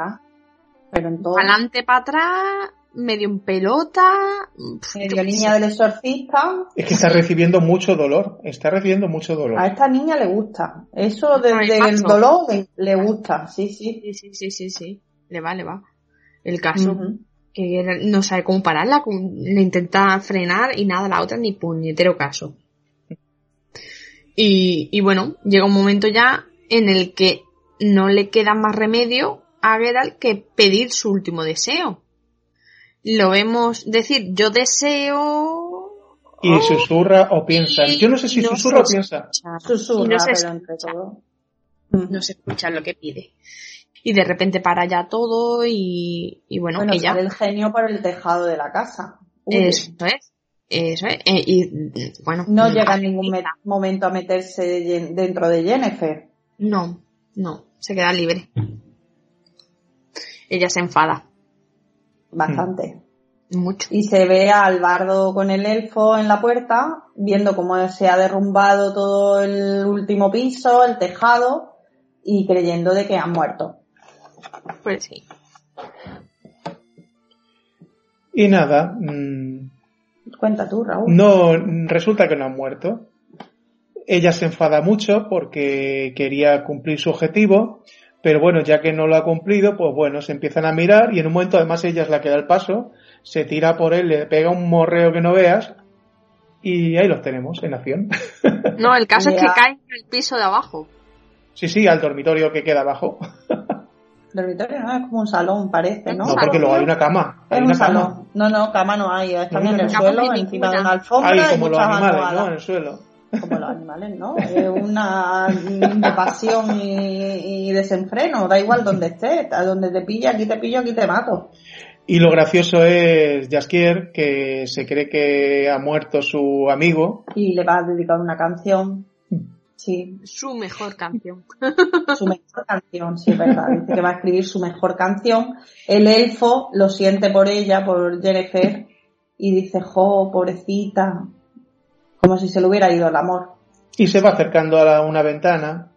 Pero en todo Para adelante, para atrás, medio en pelota. medio sé. del exorcista Es que está recibiendo mucho dolor. Está recibiendo mucho dolor. a esta niña le gusta eso desde el dolor le, gusta sí sí Sí, sí, sí, sí, sí. Le va, le va. El caso, que no sabe cómo pararla, le intenta frenar y nada, la otra ni puñetero caso. Y, y bueno, llega un momento ya en el que no le queda más remedio a Geralt que pedir su último deseo. Lo vemos decir, yo deseo... Y susurra o piensa. Y Yo no sé si no susurra o piensa. susurra Y no se pero entre escucha. todo no se escucha lo que pide. Y de repente para ya todo y, y bueno, bueno ella... el genio por el tejado de la casa. Eso es. Eso es. Eh, y mm, bueno. No mm, llega en ningún me- momento a meterse de- dentro de Jennifer. No, no. Se queda libre. Ella se enfada. Bastante. Mucho. Y se ve al bardo con el elfo en la puerta, viendo cómo se ha derrumbado todo el último piso, el tejado, y creyendo de que han muerto. Pues sí. Y nada, mm, Cuenta tú, Raúl. no, resulta que no han muerto. Ella se enfada mucho porque quería cumplir su objetivo, pero bueno, ya que no lo ha cumplido, pues bueno, se empiezan a mirar y en un momento además ella es la que da el paso, se tira por él, le pega un morreo que no veas y ahí los tenemos en acción. No, el caso es que Ya. caen en el piso de abajo. sí, sí, al dormitorio que queda abajo. Dormitorio no es como un salón, parece, ¿no? No, porque luego hay una cama. Hay Es una un cama. salón. No, no, cama no hay. No, en el suelo, encima de una alfombra Ahí y como los animales. ¿no? En el suelo. Como los animales, ¿no? Es una de pasión y, y desenfreno. Da igual donde estés. A donde te pilla, aquí te pillo, aquí te mato. Y lo gracioso es Jaskier, que se cree que ha muerto su amigo. Y le va a dedicar una canción. Sí, Su mejor canción. su mejor canción, sí, es verdad. Dice que va a escribir su mejor canción. El elfo lo siente por ella, por Jennifer, y dice, jo, pobrecita. Como si se le hubiera ido el amor. Y se va acercando a la- una ventana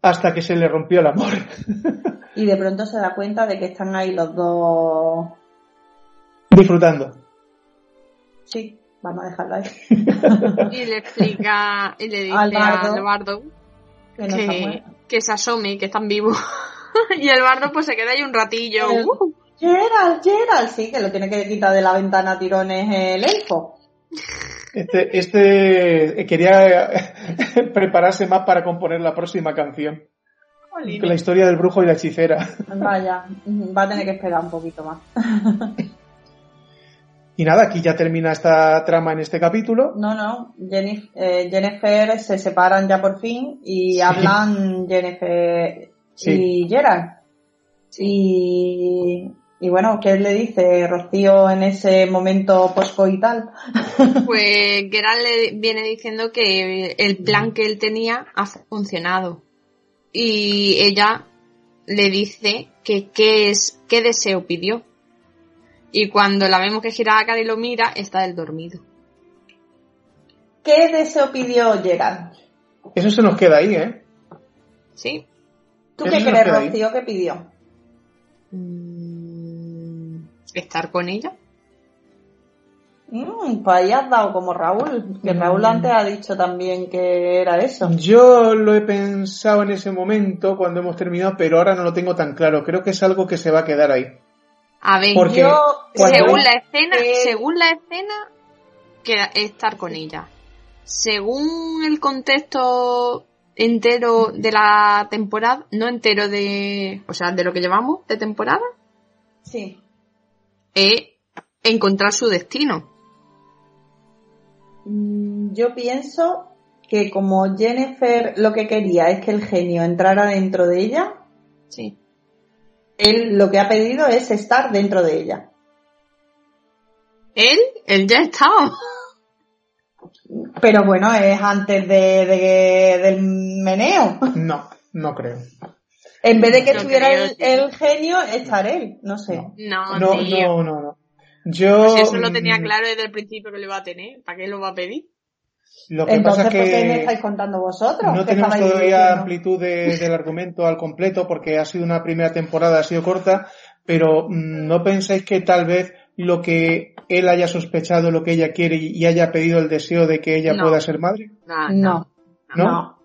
hasta que se le rompió el amor. Y de pronto se da cuenta de que están ahí los dos. Disfrutando. Sí, vamos a dejarlo ahí. Y le explica, y le dice Al bardo. al bardo Que que, se asome, que están vivos. y el bardo pues se queda ahí un ratillo. El- Uh, Gerald, Gerald, sí, que lo tiene que quitar de la ventana a tirones el elfo. Este, este eh, quería prepararse más para componer la próxima canción. jolín. La historia del brujo y la hechicera. Vaya, va a tener que esperar un poquito más. Y nada, aquí ya termina esta trama en este capítulo. No, no, Jennifer, eh, Jennifer se separan ya por fin y hablan Jennifer y Gerard. Y, y bueno, ¿qué le dice Rocío en ese momento poscoital? Pues Gerard le viene diciendo que el plan que él tenía ha funcionado. Y ella le dice que qué es, qué deseo pidió. Y cuando la vemos que gira la cara y lo mira, está el dormido. ¿Qué deseo pidió Gerard? Eso se nos queda ahí, ¿eh? Sí. ¿Tú qué crees, Rocío, qué pidió? ¿Estar con ella? Mm, pues ahí has dado como Raúl, que Raúl mm. antes ha dicho también que era eso. Yo lo he pensado en ese momento cuando hemos terminado, pero ahora no lo tengo tan claro. Creo que es algo que se va a quedar ahí. A ver, yo, según la escena, según la escena, que estar con ella. Según el contexto entero de la temporada, no entero de, o sea, de lo que llevamos de temporada. Sí. Es encontrar su destino. Mm, yo pienso que como Jennifer lo que quería es que el genio entrara dentro de ella. Sí él lo que ha pedido es estar dentro de ella. ¿Él? Él ya estaba. Pero bueno, es antes de, del meneo. No, no creo. En vez de que estuviera el, genio, estar él, no sé. No, no, no, no, no, Yo. Si eso lo tenía mm, claro desde el principio que lo iba a tener, ¿para qué lo va a pedir? Lo que Entonces, pasa es que ¿por qué me estáis contando vosotros? No tenemos todavía amplitud del argumento al completo porque ha sido una primera temporada, ha sido corta, pero mm, ¿no pensáis que tal vez lo que él haya sospechado, lo que ella quiere y haya pedido el deseo de que ella pueda ser madre? no. ¿No? ¿No? No,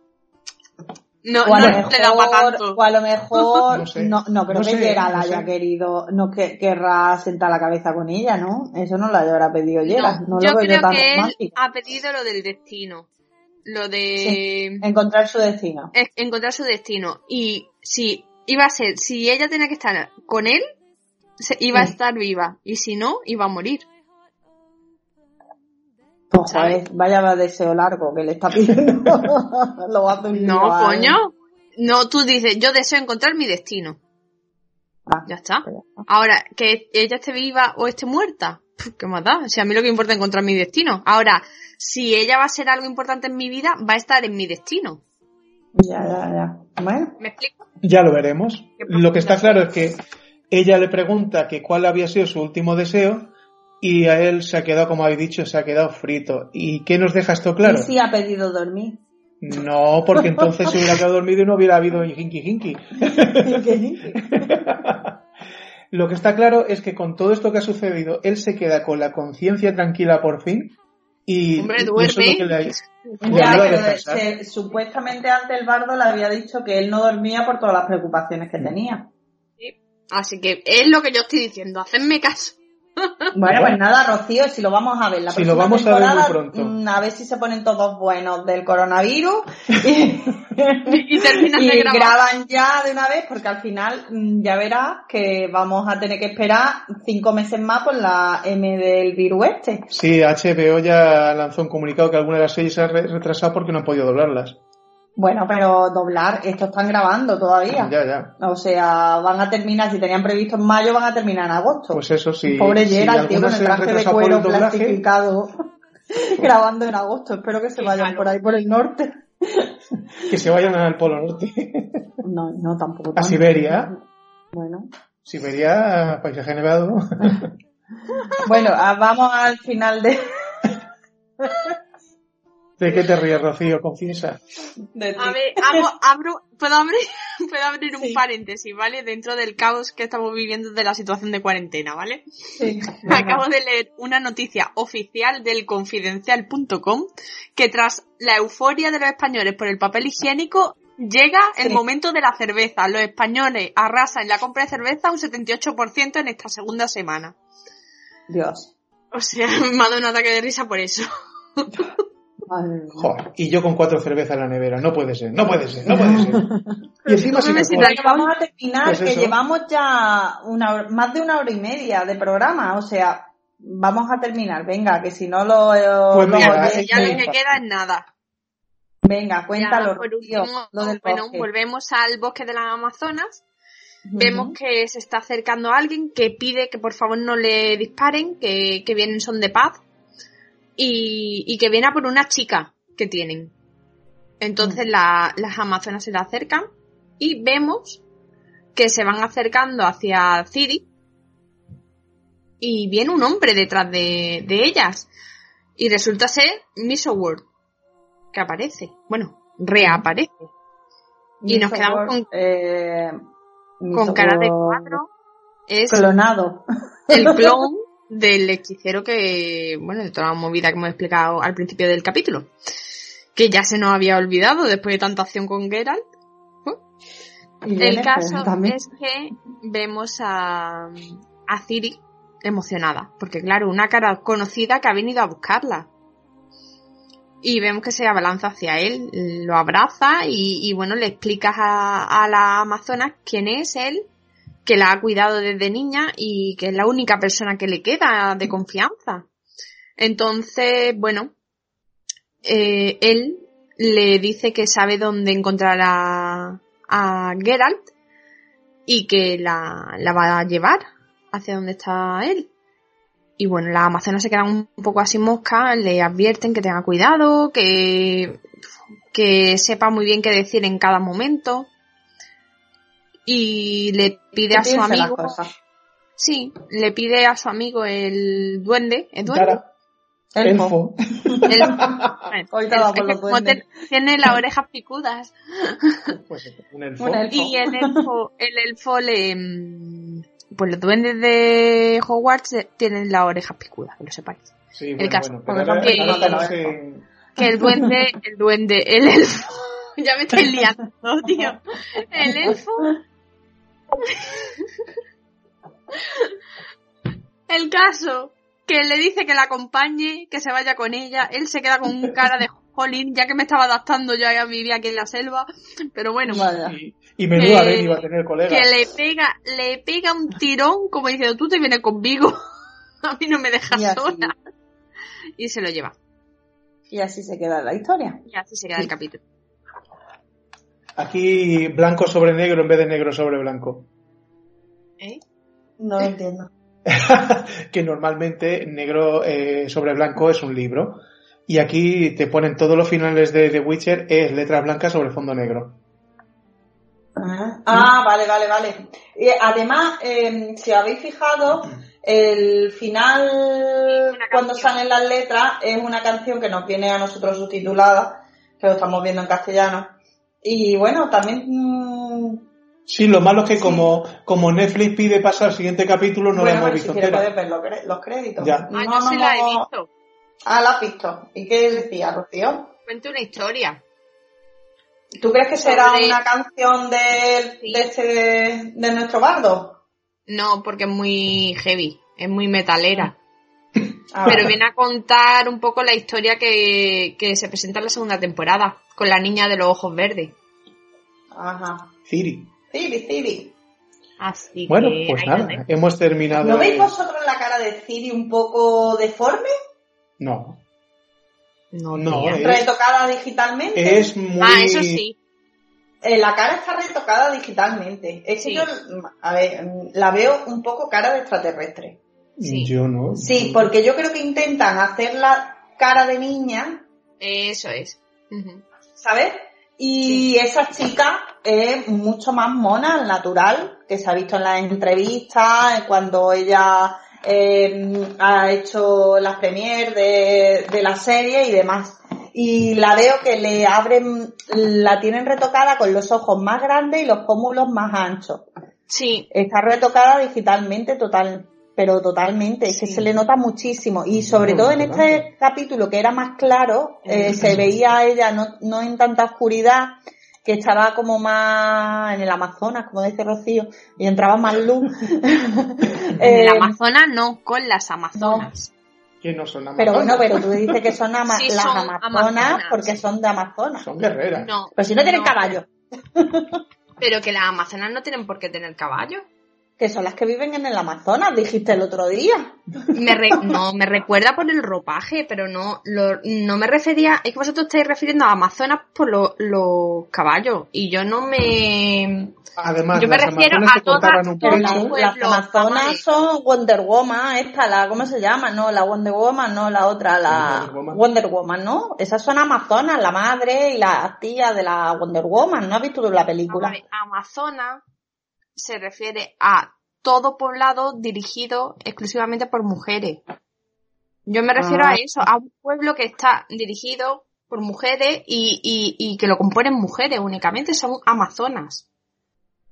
o a, lo mejor, o a lo mejor, no, no, creo que Gerald haya querido, no que, querrá sentar la cabeza con ella, ¿no? Eso no lo habrá pedido Gerald. No, yo creo que él ha pedido lo del destino. Lo de... encontrar su destino. encontrar su destino. Y si iba a ser, si ella tenía que estar con él, iba a estar viva. Y si no, iba a morir. Vaya deseo largo que le está pidiendo. Lo no, coño. No, tú dices, yo deseo encontrar mi destino. Ah, ya está. Pues Ahora, que ella esté viva o esté muerta, ¿qué más da? Si a mí lo que importa es encontrar mi destino. Ahora, si ella va a ser algo importante en mi vida, va a estar en mi destino. Ya, ya, ya. Bueno. ¿Me explico? Ya lo veremos. Lo que está claro es que ella le pregunta que cuál había sido su último deseo y a él se ha quedado, como habéis dicho, se ha quedado frito. ¿Y qué nos deja esto claro? ¿Y si ha pedido dormir? No, porque entonces se hubiera quedado dormido y no hubiera habido hinky hinky. Lo que está claro es que con todo esto que ha sucedido, él se queda con la conciencia tranquila por fin y Hombre, duerme. ya, supuestamente antes el bardo le había dicho que él no dormía por todas las preocupaciones que tenía. Sí. Así que es lo que yo estoy diciendo, hacedme caso. Bueno, pues nada, Rocío, si lo vamos a ver la si lo vamos a ver muy pronto. Mm, a ver si se ponen todos buenos del coronavirus y, y, terminan de grabar. graban ya de una vez, porque al final mm, ya verás que vamos a tener que esperar cinco meses más por la M del virus este. Sí, HBO ya lanzó un comunicado que algunas de las series se han retrasado porque no han podido doblarlas. Bueno, pero doblar, esto están grabando todavía. Ya, ya. O sea, van a terminar, si tenían previsto en mayo, van a terminar en agosto. Pues eso sí. Pobre Gerald, tío, con el traje de cuero plastificado, grabando en agosto. Espero que se vayan por ahí, por el norte. que se vayan al Polo Norte. no, no, tampoco. A Siberia. Bueno. Siberia, paisaje nevado. bueno, ah, vamos al final de... ¿De qué te ríes, Rocío? Confiesa. A ver, abro, ¿puedo abrir, puedo abrir un paréntesis, ¿vale? Dentro del caos que estamos viviendo de la situación de cuarentena, ¿vale? Sí. Acabo de leer una noticia oficial del confidencial.com que tras la euforia de los españoles por el papel higiénico, llega el momento de la cerveza. Los españoles arrasan la compra de cerveza un 78% en esta segunda semana. Dios. O sea, me ha dado un ataque de risa por eso. Joder, y yo con cuatro cervezas en la nevera, no puede ser, no puede ser, no puede ser. Y encima si Vamos a terminar, pues que llevamos ya una, más de una hora y media de programa, o sea, vamos a terminar, venga, que si no lo... Pues lo mira, oyes, ya lo venga. que queda es nada. Venga, cuéntalo, Ya, por Rocío, último, lo del bueno, bosque. volvemos al bosque de las Amazonas. Vemos que se está acercando alguien que pide que por favor no le disparen, que, que vienen son de paz y, y que viene a por una chica que tienen. Entonces la- las amazonas se le acercan y vemos que se van acercando hacia Ciri y viene un hombre detrás de, de ellas y resulta ser Misoword que aparece, bueno, reaparece y nos quedamos con- eh, con cara de cuadro. Es Clonado. el clon del hechicero que, bueno, de toda la movida que hemos explicado al principio del capítulo. Que ya se nos había olvidado después de tanta acción con Geralt. Y El caso también. es que vemos a, a Ciri emocionada. Porque claro, una cara conocida que ha venido a buscarla. Y vemos que se abalanza hacia él, lo abraza y, y, bueno, le explicas a, a la Amazonas quién es él, que la ha cuidado desde niña y que es la única persona que le queda de confianza. Entonces, bueno, eh, él le dice que sabe dónde encontrar a, a Geralt y que la, la va a llevar hacia donde está él. Y bueno, las amazonas se quedan un poco así moscas, le advierten que tenga cuidado, que, que sepa muy bien qué decir en cada momento. Y le pide a Que su amigo, cosas. sí, le pide a su amigo el duende, ¿es duende? Dara, Elfo. elfo. El- Hoy el- que los duendes. tiene las orejas picudas. Pues un elfo. Un elfo. Y el elfo, el elfo le... mm, Pues los duendes de Hogwarts tienen las orejas picudas, que lo sepáis. Sí, bueno, caso. bueno. Estamos en- Que el duende, el duende, el elfo... ya me estoy liando, tío. El elfo... El caso, que le dice que la acompañe, que se vaya con ella, él se queda con cara de jolín, ya que me estaba adaptando yo a vivir aquí en la selva, pero bueno, Vaya. Y, y menuda Que- vez iba a tener colegas. que le pega, le pega un tirón como diciendo, tú te vienes conmigo, a mí no me dejas Y así, sola, y se lo lleva, y así se queda la historia. y así se queda el capítulo. Aquí blanco sobre negro en vez de negro sobre blanco. ¿Eh? No lo entiendo. que normalmente negro eh, sobre blanco es un libro. Y aquí te ponen todos los finales de The Witcher es letras blancas sobre fondo negro. Ah, ah, vale, vale, vale. Y además, eh, si habéis fijado, el final, cuando salen las letras, es una canción que nos viene a nosotros subtitulada, que lo estamos viendo en castellano. Y bueno, también... mm, Sí, lo malo es que Sí. como, como Netflix pide pasar al siguiente capítulo, no bueno, lo hemos visto si entera. ver los, créditos. Ya. Ah, No, yo sí no, la he no- visto, Ah, la has visto. ¿Y qué decía, Rocío? cuente una historia. ¿Tú crees que será Sobre- una canción de, Sí. de, este, de nuestro bardo? No, porque es muy heavy, es muy metalera. Ah, Pero vale. viene a contar un poco la historia que, que se presenta en la segunda temporada, con la niña de los ojos verdes. Ajá. Ciri. Ciri, Ciri. Así Bueno, que pues nada, hemos terminado. ¿No veis vosotros la cara de Ciri un poco deforme? No, No, No, eh. Retocada digitalmente. es muy. Ah, eso sí. Eh, la cara está retocada digitalmente. Es que Sí. yo, a ver, la veo un poco cara de extraterrestre. Sí. Yo no. Sí, porque yo creo que intentan hacer la cara de niña, Eso es. ¿Sabes? Y esa chica es mucho más mona, al natural, que se ha visto en las entrevistas, cuando ella eh, ha hecho las premiers de, de la serie y demás. Y la veo que le abren, la tienen retocada con los ojos más grandes y los pómulos más anchos. Sí, Está retocada digitalmente total, pero totalmente, es que Sí. se le nota muchísimo. Y sobre No, todo en no, este capítulo que era más claro, eh, se veía a ella no, no en tanta oscuridad, que estaba como más en el Amazonas, como dice Rocío, y entraba más luz. en Eh, el Amazonas no, con las Amazonas. Que no son pero bueno, amazonas, pero tú dices que son ama- Sí, las son Amazonas, amazonas. porque son de Amazonas. Son guerreras. No. Pero si no tienen caballo. Pero que las Amazonas no tienen por qué tener caballo. Que son las que viven en el Amazonas, dijiste el otro día. Me no, me recuerda por el ropaje, pero no, no me refería, es que vosotros estáis refiriendo a Amazonas por los caballos, y yo no me... Además, yo me refiero a todas las, Amazonas son Wonder Woman, esta, la, ¿cómo se llama? No, la Wonder Woman, no, la otra, la Wonder Woman, ¿no? Esas son Amazonas, la madre y la tía de la Wonder Woman, ¿no has visto la película? Amazonas se refiere a todo poblado dirigido exclusivamente por mujeres. Yo me refiero a ah. eso, a un pueblo que está dirigido por mujeres y, que lo componen mujeres únicamente, son amazonas.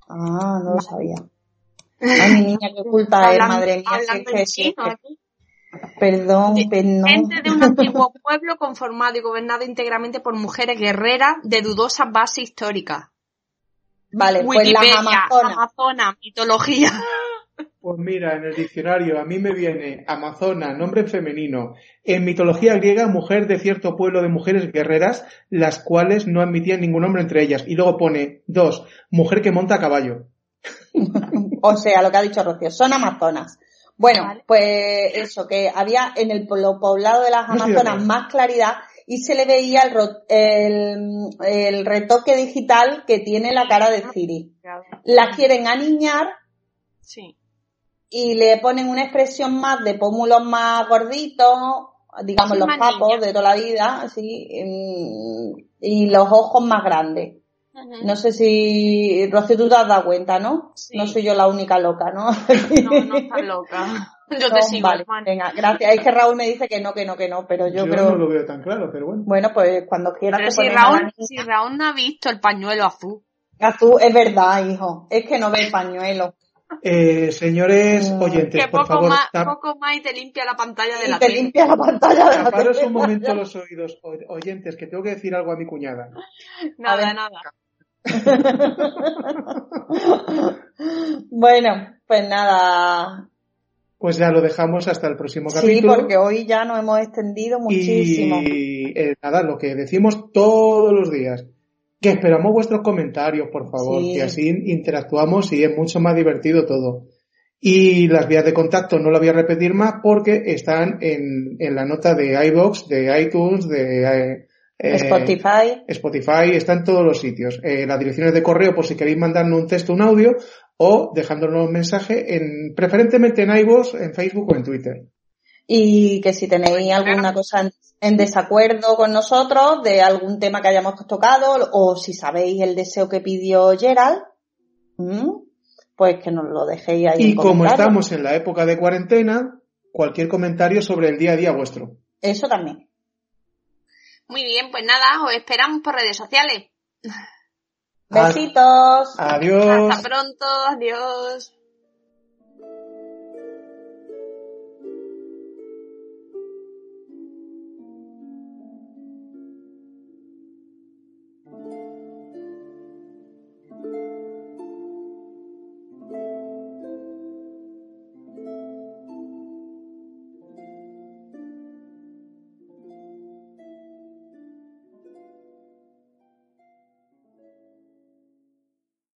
Ah, no lo sabía. Ay, mi niña, qué culpa es, madre mía. que, Perdón, perdón. Gente de un antiguo pueblo conformado y gobernado íntegramente por mujeres guerreras de dudosa base histórica. Vale, pues las Amazonas. Amazona, mitología. Pues mira, en el diccionario a mí me viene Amazona, nombre femenino. En mitología griega, mujer de cierto pueblo de mujeres guerreras, las cuales no admitían ningún hombre entre ellas. Y luego pone, dos, mujer que monta a caballo. o sea, lo que ha dicho Rocío, son Amazonas. Bueno, pues eso, que había en el poblado de las Amazonas más claridad y se le veía el, el, retoque digital que tiene la cara de Ciri. La quieren aniñar sí. y le ponen una expresión más de pómulos más gorditos, digamos los papos de toda la vida, así, y los ojos más grandes. No sé si, Rocío, tú te has dado cuenta, ¿no? No soy yo la única loca, ¿no? no, no estás loca. Yo te sigo, vale, venga, gracias. Es que Raúl me dice que no, que no, que no, pero yo, creo... no lo veo tan claro, pero bueno. Bueno, pues cuando quieras pero si Raúl, si Raúl no ha visto el pañuelo azul. Azul, es verdad, hijo. Es que no ve el pañuelo. Eh, señores mm. oyentes, que por poco favor, más, poco más y te limpia la pantalla de la te tele. limpia la pantalla de la tele. un momento los oídos, oyentes, que tengo que decir algo a mi cuñada. Nada, nada. bueno, pues nada, pues ya lo dejamos hasta el próximo capítulo. Sí, porque hoy ya nos hemos extendido muchísimo. Y eh, nada, lo que decimos todos los días, que esperamos vuestros comentarios, por favor, que así interactuamos y es mucho más divertido todo. Y las vías de contacto no la voy a repetir más porque están en, en la nota de iBox, de iTunes, de eh, Spotify. Spotify, está en todos los sitios. Eh, las direcciones de correo por si queréis mandarnos un texto, un audio, o dejándonos un mensaje en, preferentemente en iVoox, en Facebook o en Twitter. Y que si tenéis alguna cosa en, desacuerdo con nosotros de algún tema que hayamos tocado o si sabéis el deseo que pidió Gerald, pues que nos lo dejéis ahí. Y como estamos en la época de cuarentena, cualquier comentario sobre el día a día vuestro. Eso también. Muy bien, pues nada, os esperamos por redes sociales. Besitos. Adiós. Hasta pronto, adiós.